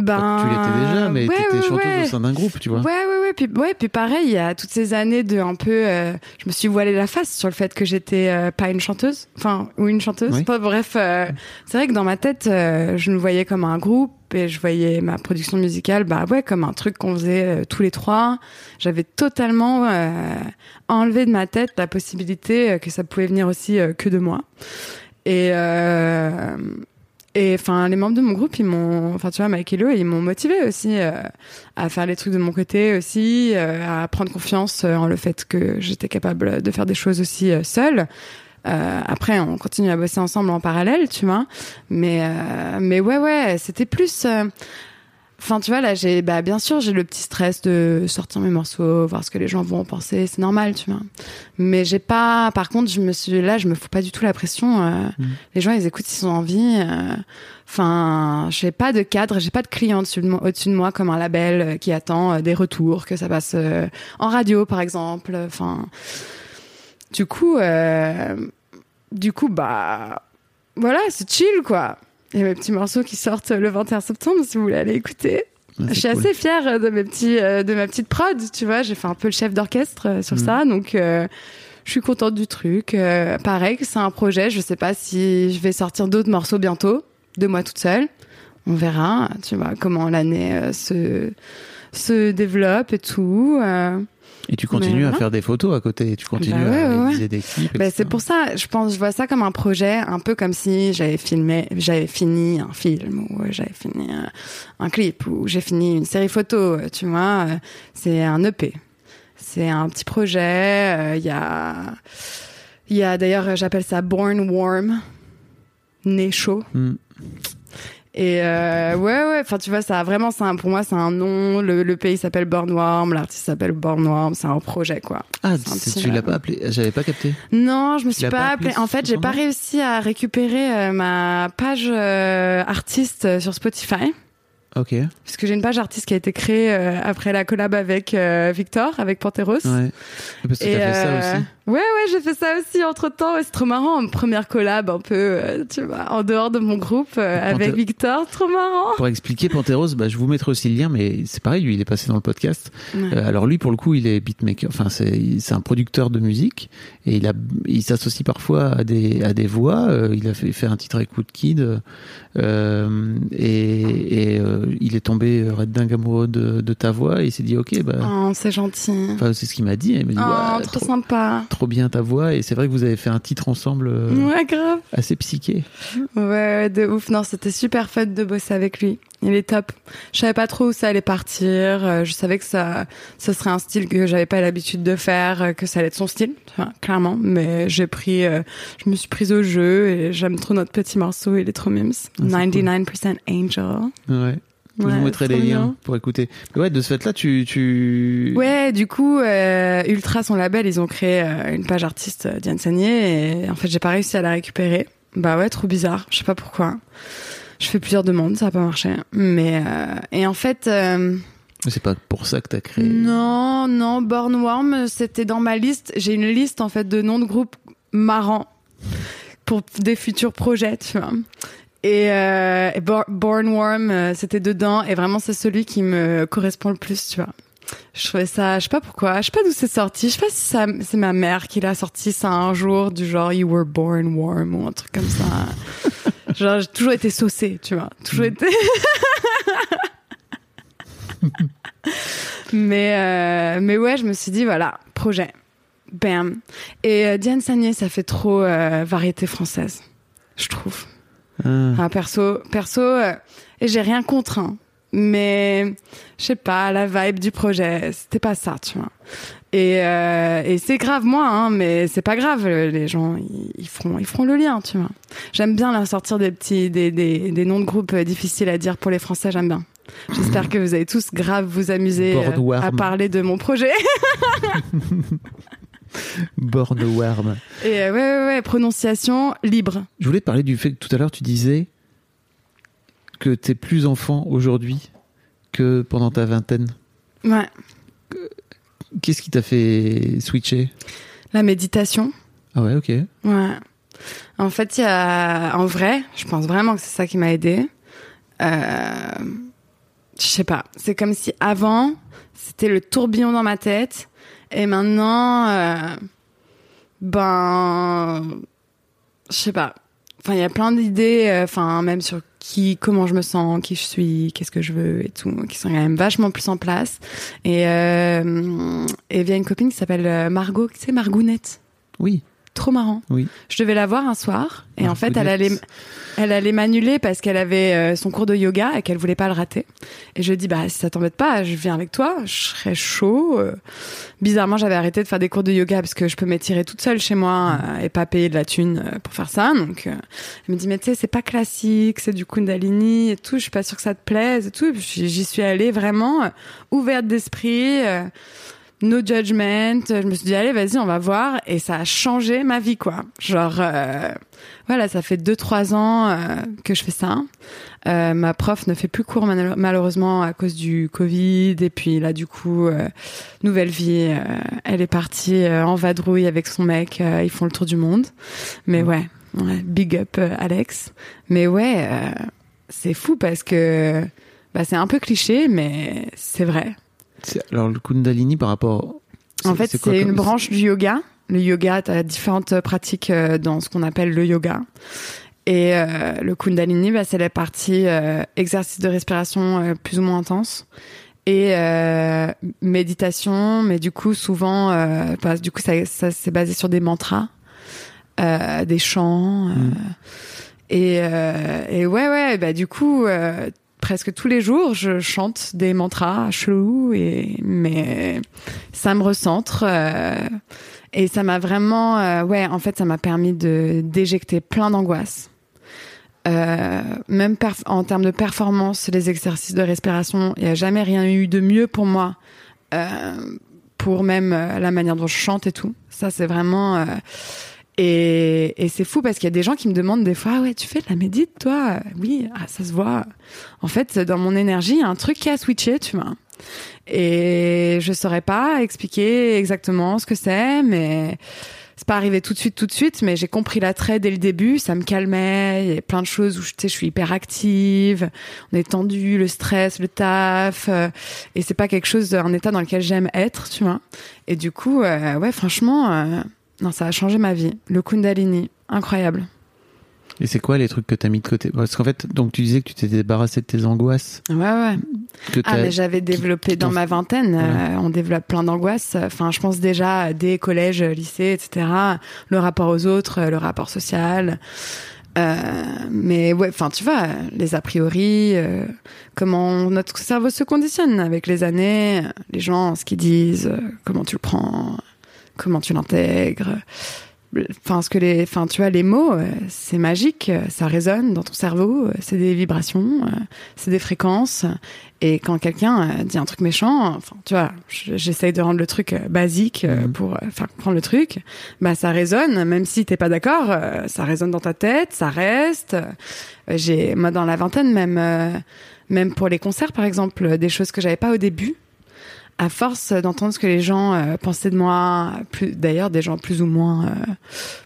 Ben, tu l'étais déjà, mais ouais, t'étais ouais, chanteuse ouais. au sein d'un groupe, tu vois. Ouais, ouais, ouais. Puis, ouais, puis pareil, il y a toutes ces années de un peu. euh, je me suis voilé la face sur le fait que j'étais euh, pas une chanteuse. Enfin, ou une chanteuse. Oui. Pas, bref, euh, c'est vrai que dans ma tête, je nous voyais comme un groupe et je voyais ma production musicale, bah ouais, comme un truc qu'on faisait tous les trois. J'avais totalement enlevé de ma tête la possibilité que ça pouvait venir aussi que de moi. Et. Euh, et enfin, les membres de mon groupe, ils m'ont, enfin, tu vois, Mike et Lo, ils m'ont motivé aussi euh, à faire les trucs de mon côté aussi, euh, à prendre confiance euh, en le fait que j'étais capable de faire des choses aussi euh, seule. Euh, après, on continue à bosser ensemble en parallèle, tu vois. Mais, euh, mais ouais, ouais, c'était plus. Enfin, tu vois, là, j'ai, bah, bien sûr, j'ai le petit stress de sortir mes morceaux, voir ce que les gens vont en penser, c'est normal, tu vois. Mais j'ai pas, par contre, je me suis, là, je me fous pas du tout la pression. euh, Les gens, ils écoutent s'ils ont envie. euh, Enfin, j'ai pas de cadre, j'ai pas de client au-dessus de moi, au-dessus de moi comme un label euh, qui attend euh, des retours, que ça passe euh, en radio, par exemple. Enfin, du coup, du coup, bah, voilà, c'est chill, quoi. Il y a mes petits morceaux qui sortent le 21 septembre, si vous voulez aller écouter. Ouais, Je suis cool. assez fière de mes petits, euh, de ma petite prod, tu vois. J'ai fait un peu le chef d'orchestre euh, sur Mhm. ça, donc euh, je suis contente du truc. Euh, pareil, c'est un projet. Je sais pas si je vais sortir d'autres morceaux bientôt, de moi toute seule. On verra, tu vois, comment l'année euh, se se développe et tout. Et tu continues à faire des photos à côté, tu continues Bah ouais, à ouais. réaliser des clips. Etc. c'est pour ça, je pense, je vois ça comme un projet, un peu comme si j'avais filmé, j'avais fini un film ou j'avais fini euh, un clip ou j'ai fini une série photo, tu vois. euh, C'est un EP. C'est un petit projet. euh, Il y a, il y a d'ailleurs, j'appelle ça Born Warm, né chaud. Hmm. Et euh, ouais, ouais, enfin tu vois, ça a vraiment, pour moi, c'est un nom. Le, le pays s'appelle Born Warm, l'artiste s'appelle Born Warm, c'est un projet quoi. Ah, tu l'as pas appelé J'avais pas capté. Non, je me suis pas, appelé En fait, j'ai pas réussi à récupérer euh, ma page euh, artiste sur Spotify. Ok. Ouais. Puisque j'ai une page artiste qui a été créée après la collab avec Victor, avec Panteros. Parce que Et t'as fait ça aussi. Ouais, ouais, j'ai fait ça aussi entre temps. C'est trop marrant. Première collab un peu, euh, tu vois, en dehors de mon groupe euh, avec Victor. Trop marrant. Pour expliquer Panteros, bah, je vous mettrai aussi le lien, mais c'est pareil, lui, il est passé dans le podcast. Euh, alors lui, pour le coup, il est beatmaker. Enfin, c'est, un producteur de musique et il a, il s'associe parfois à des, à des voix. il a fait, fait un titre avec Woodkid et, et il est tombé red dingue amoureux de, de, ta voix et il s'est dit, ok, bah. Oh, c'est gentil. Enfin, c'est ce qu'il m'a dit. Il m'a dit, oh, trop, trop sympa trop bien ta voix et c'est vrai que vous avez fait un titre ensemble euh, ouais, grave. assez psyché. Ouais, de ouf. Non, c'était super fun de bosser avec lui. Il est top. Je savais pas trop où ça allait partir. Euh, je savais que ça, ça serait un style que j'avais pas l'habitude de faire, euh, que ça allait être son style, clairement. Mais j'ai pris, je me suis prise au jeu et j'aime trop notre petit morceau. Il est trop mimes. 99% ah, Angel. Ouais. Je vous mettrai les liens pour écouter. ouais, de ce fait-là, tu, tu. Ouais, du coup, euh, Ultra, son label, ils ont créé euh, une page artiste euh, Diane Sagné et en fait, j'ai pas réussi à la récupérer. Bah ouais, trop bizarre. Je sais pas pourquoi. Je fais plusieurs demandes, ça a pas marché. Mais et en fait. c'est pas pour ça que t'as créé. Non, non, Born Warm, c'était dans ma liste. J'ai une liste en fait de noms de groupes marrants pour des futurs projets, tu vois. Et, euh, Born Warm, euh, c'était dedans. Et vraiment, c'est celui qui me correspond le plus, tu vois. Je trouvais ça, je sais pas pourquoi, je sais pas d'où c'est sorti. Je sais pas si c'est ma mère qui l'a sorti ça un jour, du genre You were born warm ou un truc comme ça. genre, j'ai toujours été saucée, tu vois. Toujours été. mais, euh, mais ouais, je me suis dit, voilà, projet. Bam. Et euh, Diane Sagné, ça fait trop euh, variété française, je trouve. Ah. perso, perso, euh, et j'ai rien contre, hein, mais je sais pas, la vibe du projet, c'était pas ça, tu vois. Et, euh, et c'est grave moi, hein, mais c'est pas grave. Les gens, ils, feront, ils feront le lien, tu vois. J'aime bien la sortir des petits, des, des, des noms de groupes difficiles à dire pour les Français. J'aime bien. J'espère que vous allez tous grave vous amuser euh, à parler de mon projet. Born Worm. Et euh, ouais, ouais, ouais, prononciation libre. Je voulais te parler du fait que tout à l'heure tu disais que t'es plus enfant aujourd'hui que pendant ta vingtaine. Ouais. Qu'est-ce qui t'a fait switcher? La méditation. Ah ouais, ok. Ouais. En fait, il y a, en vrai, je pense vraiment que c'est ça qui m'a aidé. Euh... Je sais pas. C'est comme si avant, c'était le tourbillon dans ma tête et maintenant, euh, ben, je sais pas. Enfin, il y a plein d'idées, euh, enfin, même sur qui, comment je me sens, qui je suis, qu'est-ce que je veux et tout, qui sont quand même vachement plus en place. Et, euh, et il y a une copine qui s'appelle Margot, tu sais, Margounette? Oui trop marrant. Oui. Je devais la voir un soir et en fait elle allait elle allait m'annuler parce qu'elle avait euh, son cours de yoga et qu'elle voulait pas le rater. Et je lui dis bah si ça t'embête pas, je viens avec toi, je serais chaud. Euh. Bizarrement, j'avais arrêté de faire des cours de yoga parce que je peux m'étirer toute seule chez moi mm. euh, et pas payer de la thune pour faire ça. Donc elle me dit mais tu sais, c'est pas classique, c'est du kundalini et tout, je suis pas sûre que ça te plaise et tout. J'y suis allée vraiment ouverte d'esprit no judgment. Je me suis dit allez vas-y on va voir et ça a changé ma vie quoi. Genre euh, voilà ça fait deux trois ans euh, que je fais ça. Euh, ma prof ne fait plus cours malheureusement à cause du Covid et puis là du coup nouvelle vie. elle est partie en vadrouille avec son mec. ils font le tour du monde. Mais ouais, ouais big up Alex. Mais ouais c'est fou parce que bah, c'est un peu cliché mais c'est vrai. Alors le Kundalini par rapport. En fait, c'est une branche du yoga. Le yoga, tu as différentes pratiques euh, dans ce qu'on appelle le yoga. Et euh, le Kundalini, bah, c'est la partie euh, exercice de respiration plus ou moins intense et méditation, mais du coup souvent, bah, du coup ça, ça c'est basé sur des mantras, des chants. Mm. Et, et ouais, ouais, bah du coup, presque tous les jours, je chante des mantras chelous et mais ça me recentre euh, et ça m'a vraiment euh, ouais en fait ça m'a permis de d'éjecter plein d'angoisse. Euh, même en termes de performance, les exercices de respiration, il n'y a jamais rien eu de mieux pour moi, pour même la manière dont je chante et tout. Ça, c'est vraiment et, et c'est fou parce qu'il y a des gens qui me demandent des fois, ah ouais, tu fais de la médite, toi? Oui, ah, ça se voit. En fait, dans mon énergie, il y a un truc qui a switché, tu vois. Et je saurais pas expliquer exactement ce que c'est, mais c'est pas arrivé tout de suite, tout de suite, mais j'ai compris l'attrait dès le début. Ça me calmait. Il y a plein de choses où je, je suis hyper active. On est tendu, le stress, le taf, euh, et c'est pas quelque chose, un état dans lequel j'aime être, tu vois. Et du coup, euh, ouais, franchement, euh, non, ça a changé ma vie. Le Kundalini, incroyable. Et c'est quoi les trucs que t'as mis de côté? Parce qu'en fait, donc tu disais que tu t'es débarrassé de tes angoisses. Ouais, ouais. Que Ah, mais j'avais développé dans ma vingtaine, Voilà. euh, on développe plein d'angoisses. Enfin, je pense déjà dès collège, lycée, etc. Le rapport aux autres, le rapport social. Euh, mais ouais, enfin, tu vois, les a priori, euh, comment notre cerveau se conditionne avec les années, les gens, ce qu'ils disent, comment tu le prends, comment tu l'intègres. Enfin, ce que les, enfin, tu vois, les mots, euh, c'est magique, euh, ça résonne dans ton cerveau, euh, c'est des vibrations, c'est des fréquences. Et quand quelqu'un dit un truc méchant, enfin, tu vois, je- j'essaye de rendre le truc basique Mhm. pour faire comprendre le truc. Bah, ça résonne, même si t'es pas d'accord, ça résonne dans ta tête, ça reste. J'ai, moi, dans la vingtaine, même, même pour les concerts, par exemple, des choses que j'avais pas au début. À force d'entendre ce que les gens euh, pensaient de moi, plus, d'ailleurs des gens plus ou moins, euh,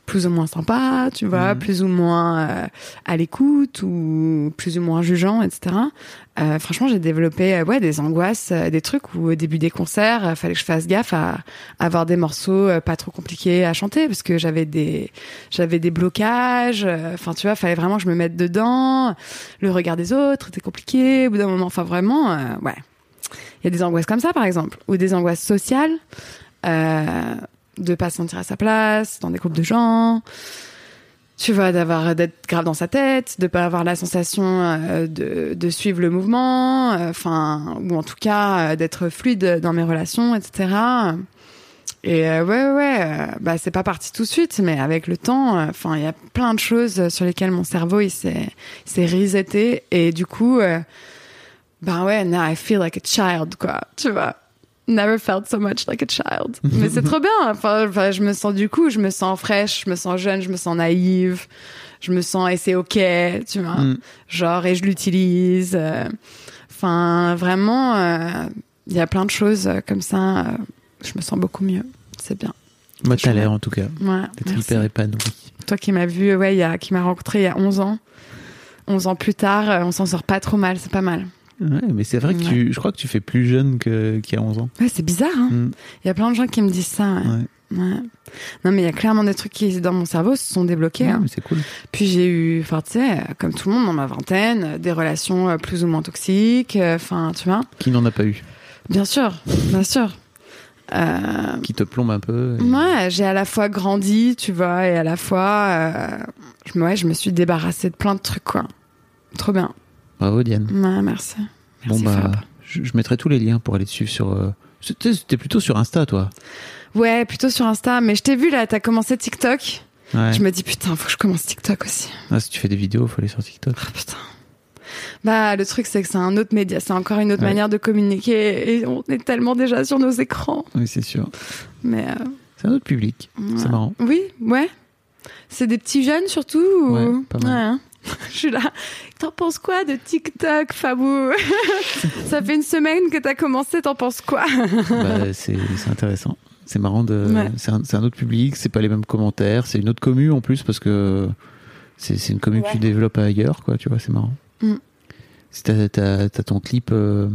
plus ou moins sympas, tu vois, Mhm. plus ou moins euh, à l'écoute ou plus ou moins jugeants, etc. Euh, franchement, j'ai développé euh, ouais des angoisses, des trucs où au début des concerts, euh, fallait que je fasse gaffe à, à avoir des morceaux pas trop compliqués à chanter parce que j'avais des j'avais des blocages. euh, Enfin, tu vois, fallait vraiment que je me mette dedans. Le regard des autres était compliqué. Au bout d'un moment, enfin vraiment, euh, ouais. Il y a des angoisses comme ça, par exemple, ou des angoisses sociales, euh, de pas se sentir à sa place dans des groupes de gens. Tu vois, d'avoir d'être grave dans sa tête, de pas avoir la sensation euh, de, de suivre le mouvement, euh, enfin, ou en tout cas euh, d'être fluide dans mes relations, etc. Et ouais, ouais, bah c'est pas parti tout de suite, mais avec le temps, enfin, il y a plein de choses sur lesquelles mon cerveau il s'est s'est reseté et du coup, ben ouais, now I feel like a child, quoi, tu vois. Never felt so much like a child. Mais c'est trop bien. Enfin, enfin, je me sens du coup, je me sens fraîche, je me sens jeune, je me sens naïve, je me sens et c'est ok, tu vois. Mm. Genre et je l'utilise. euh, Enfin, vraiment, euh, il y a plein de choses euh, comme ça. euh, je me sens beaucoup mieux. C'est bien. Moi, t'as l'air en tout cas Ouais. d'être merci. hyper épanoui. Toi qui m'as vu, ouais, il y a, qui m'a rencontré il y a 11 ans. 11 ans plus tard, on s'en sort pas trop mal, c'est pas mal. Ouais, mais c'est vrai que Ouais. tu, je crois que tu fais plus jeune qu'il y a 11 ans. Ouais, c'est bizarre, hein. Mm. Il y a plein de gens qui me disent ça. ouais. Non, mais il y a clairement des trucs qui, dans mon cerveau, se sont débloqués. Ouais, hein. c'est cool. Puis j'ai eu, enfin, tu sais, comme tout le monde dans ma vingtaine, des relations euh, plus ou moins toxiques. euh, Enfin, tu vois. Qui n'en a pas eu Bien sûr, bien sûr. Euh, Qui te plombe un peu et- Ouais, j'ai à la fois grandi, tu vois, et à la fois, euh, ouais, je me suis débarrassée de plein de trucs, quoi. Trop bien. Bravo Diane. Ouais, merci. Bon bah, Fab. je, je mettrai tous les liens pour aller te suivre sur. euh, C'était plutôt sur Insta, toi. Ouais, plutôt sur Insta. Mais je t'ai vu là, t'as commencé TikTok. Ouais. Je me dis putain, faut que je commence TikTok aussi. Ah, si tu fais des vidéos, faut aller sur TikTok. Ah putain. Bah, le truc, c'est que c'est un autre média, c'est encore une autre Ouais. manière de communiquer et on est tellement déjà sur nos écrans. Oui, c'est sûr. Mais euh, C'est un autre public. C'est marrant. Oui, ouais. C'est des petits jeunes surtout ou... Ouais, pas mal. Je suis là. T'en penses quoi de TikTok, Fabou? Ça fait une semaine que t'as commencé, t'en penses quoi? Bah, c'est c'est intéressant. C'est marrant de. Ouais. C'est un, c'est un autre public, c'est pas les mêmes commentaires, c'est une autre commu en plus parce que c'est c'est une commu que tu développes ailleurs, quoi. Tu vois, c'est marrant. Mm. T'as t'as- t'as ton clip, euh,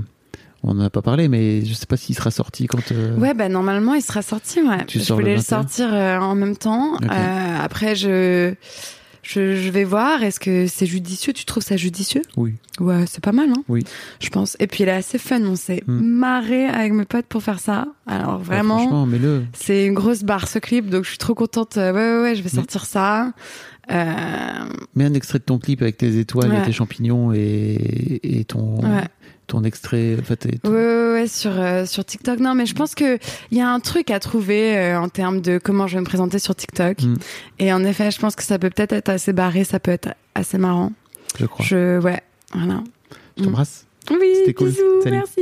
on en a pas parlé, mais je sais pas s'il sera sorti quand. euh, Ouais, bah normalement, il sera sorti, ouais. Tu je le voulais le 21? sortir euh, en même temps. Euh, après, je... je je vais voir. Est-ce que c'est judicieux? Tu trouves ça judicieux? Oui. Ouais, c'est pas mal, hein? Oui. Je pense. Et puis, il est assez fun. On s'est Hmm. marré avec mes potes pour faire ça. Alors, Bah, vraiment, franchement, mets-le. c'est une grosse barre, ce clip. Donc, je suis trop contente. Euh, Ouais, ouais, ouais, je vais sortir ça. Euh, Mets un extrait de ton clip avec tes étoiles Ouais. et tes champignons et, et ton, Ouais. ton extrait. En fait, ton- Ouais, ouais, ouais, sur, euh, sur TikTok. Non, mais je pense que il y a un truc à trouver euh, en termes de comment je vais me présenter sur TikTok. Mm. Et en effet, je pense que ça peut peut-être être assez barré, ça peut être assez marrant. je crois. Je, ouais, voilà. Je t'embrasse. Oui, C'était cool. bisous, Salut. merci.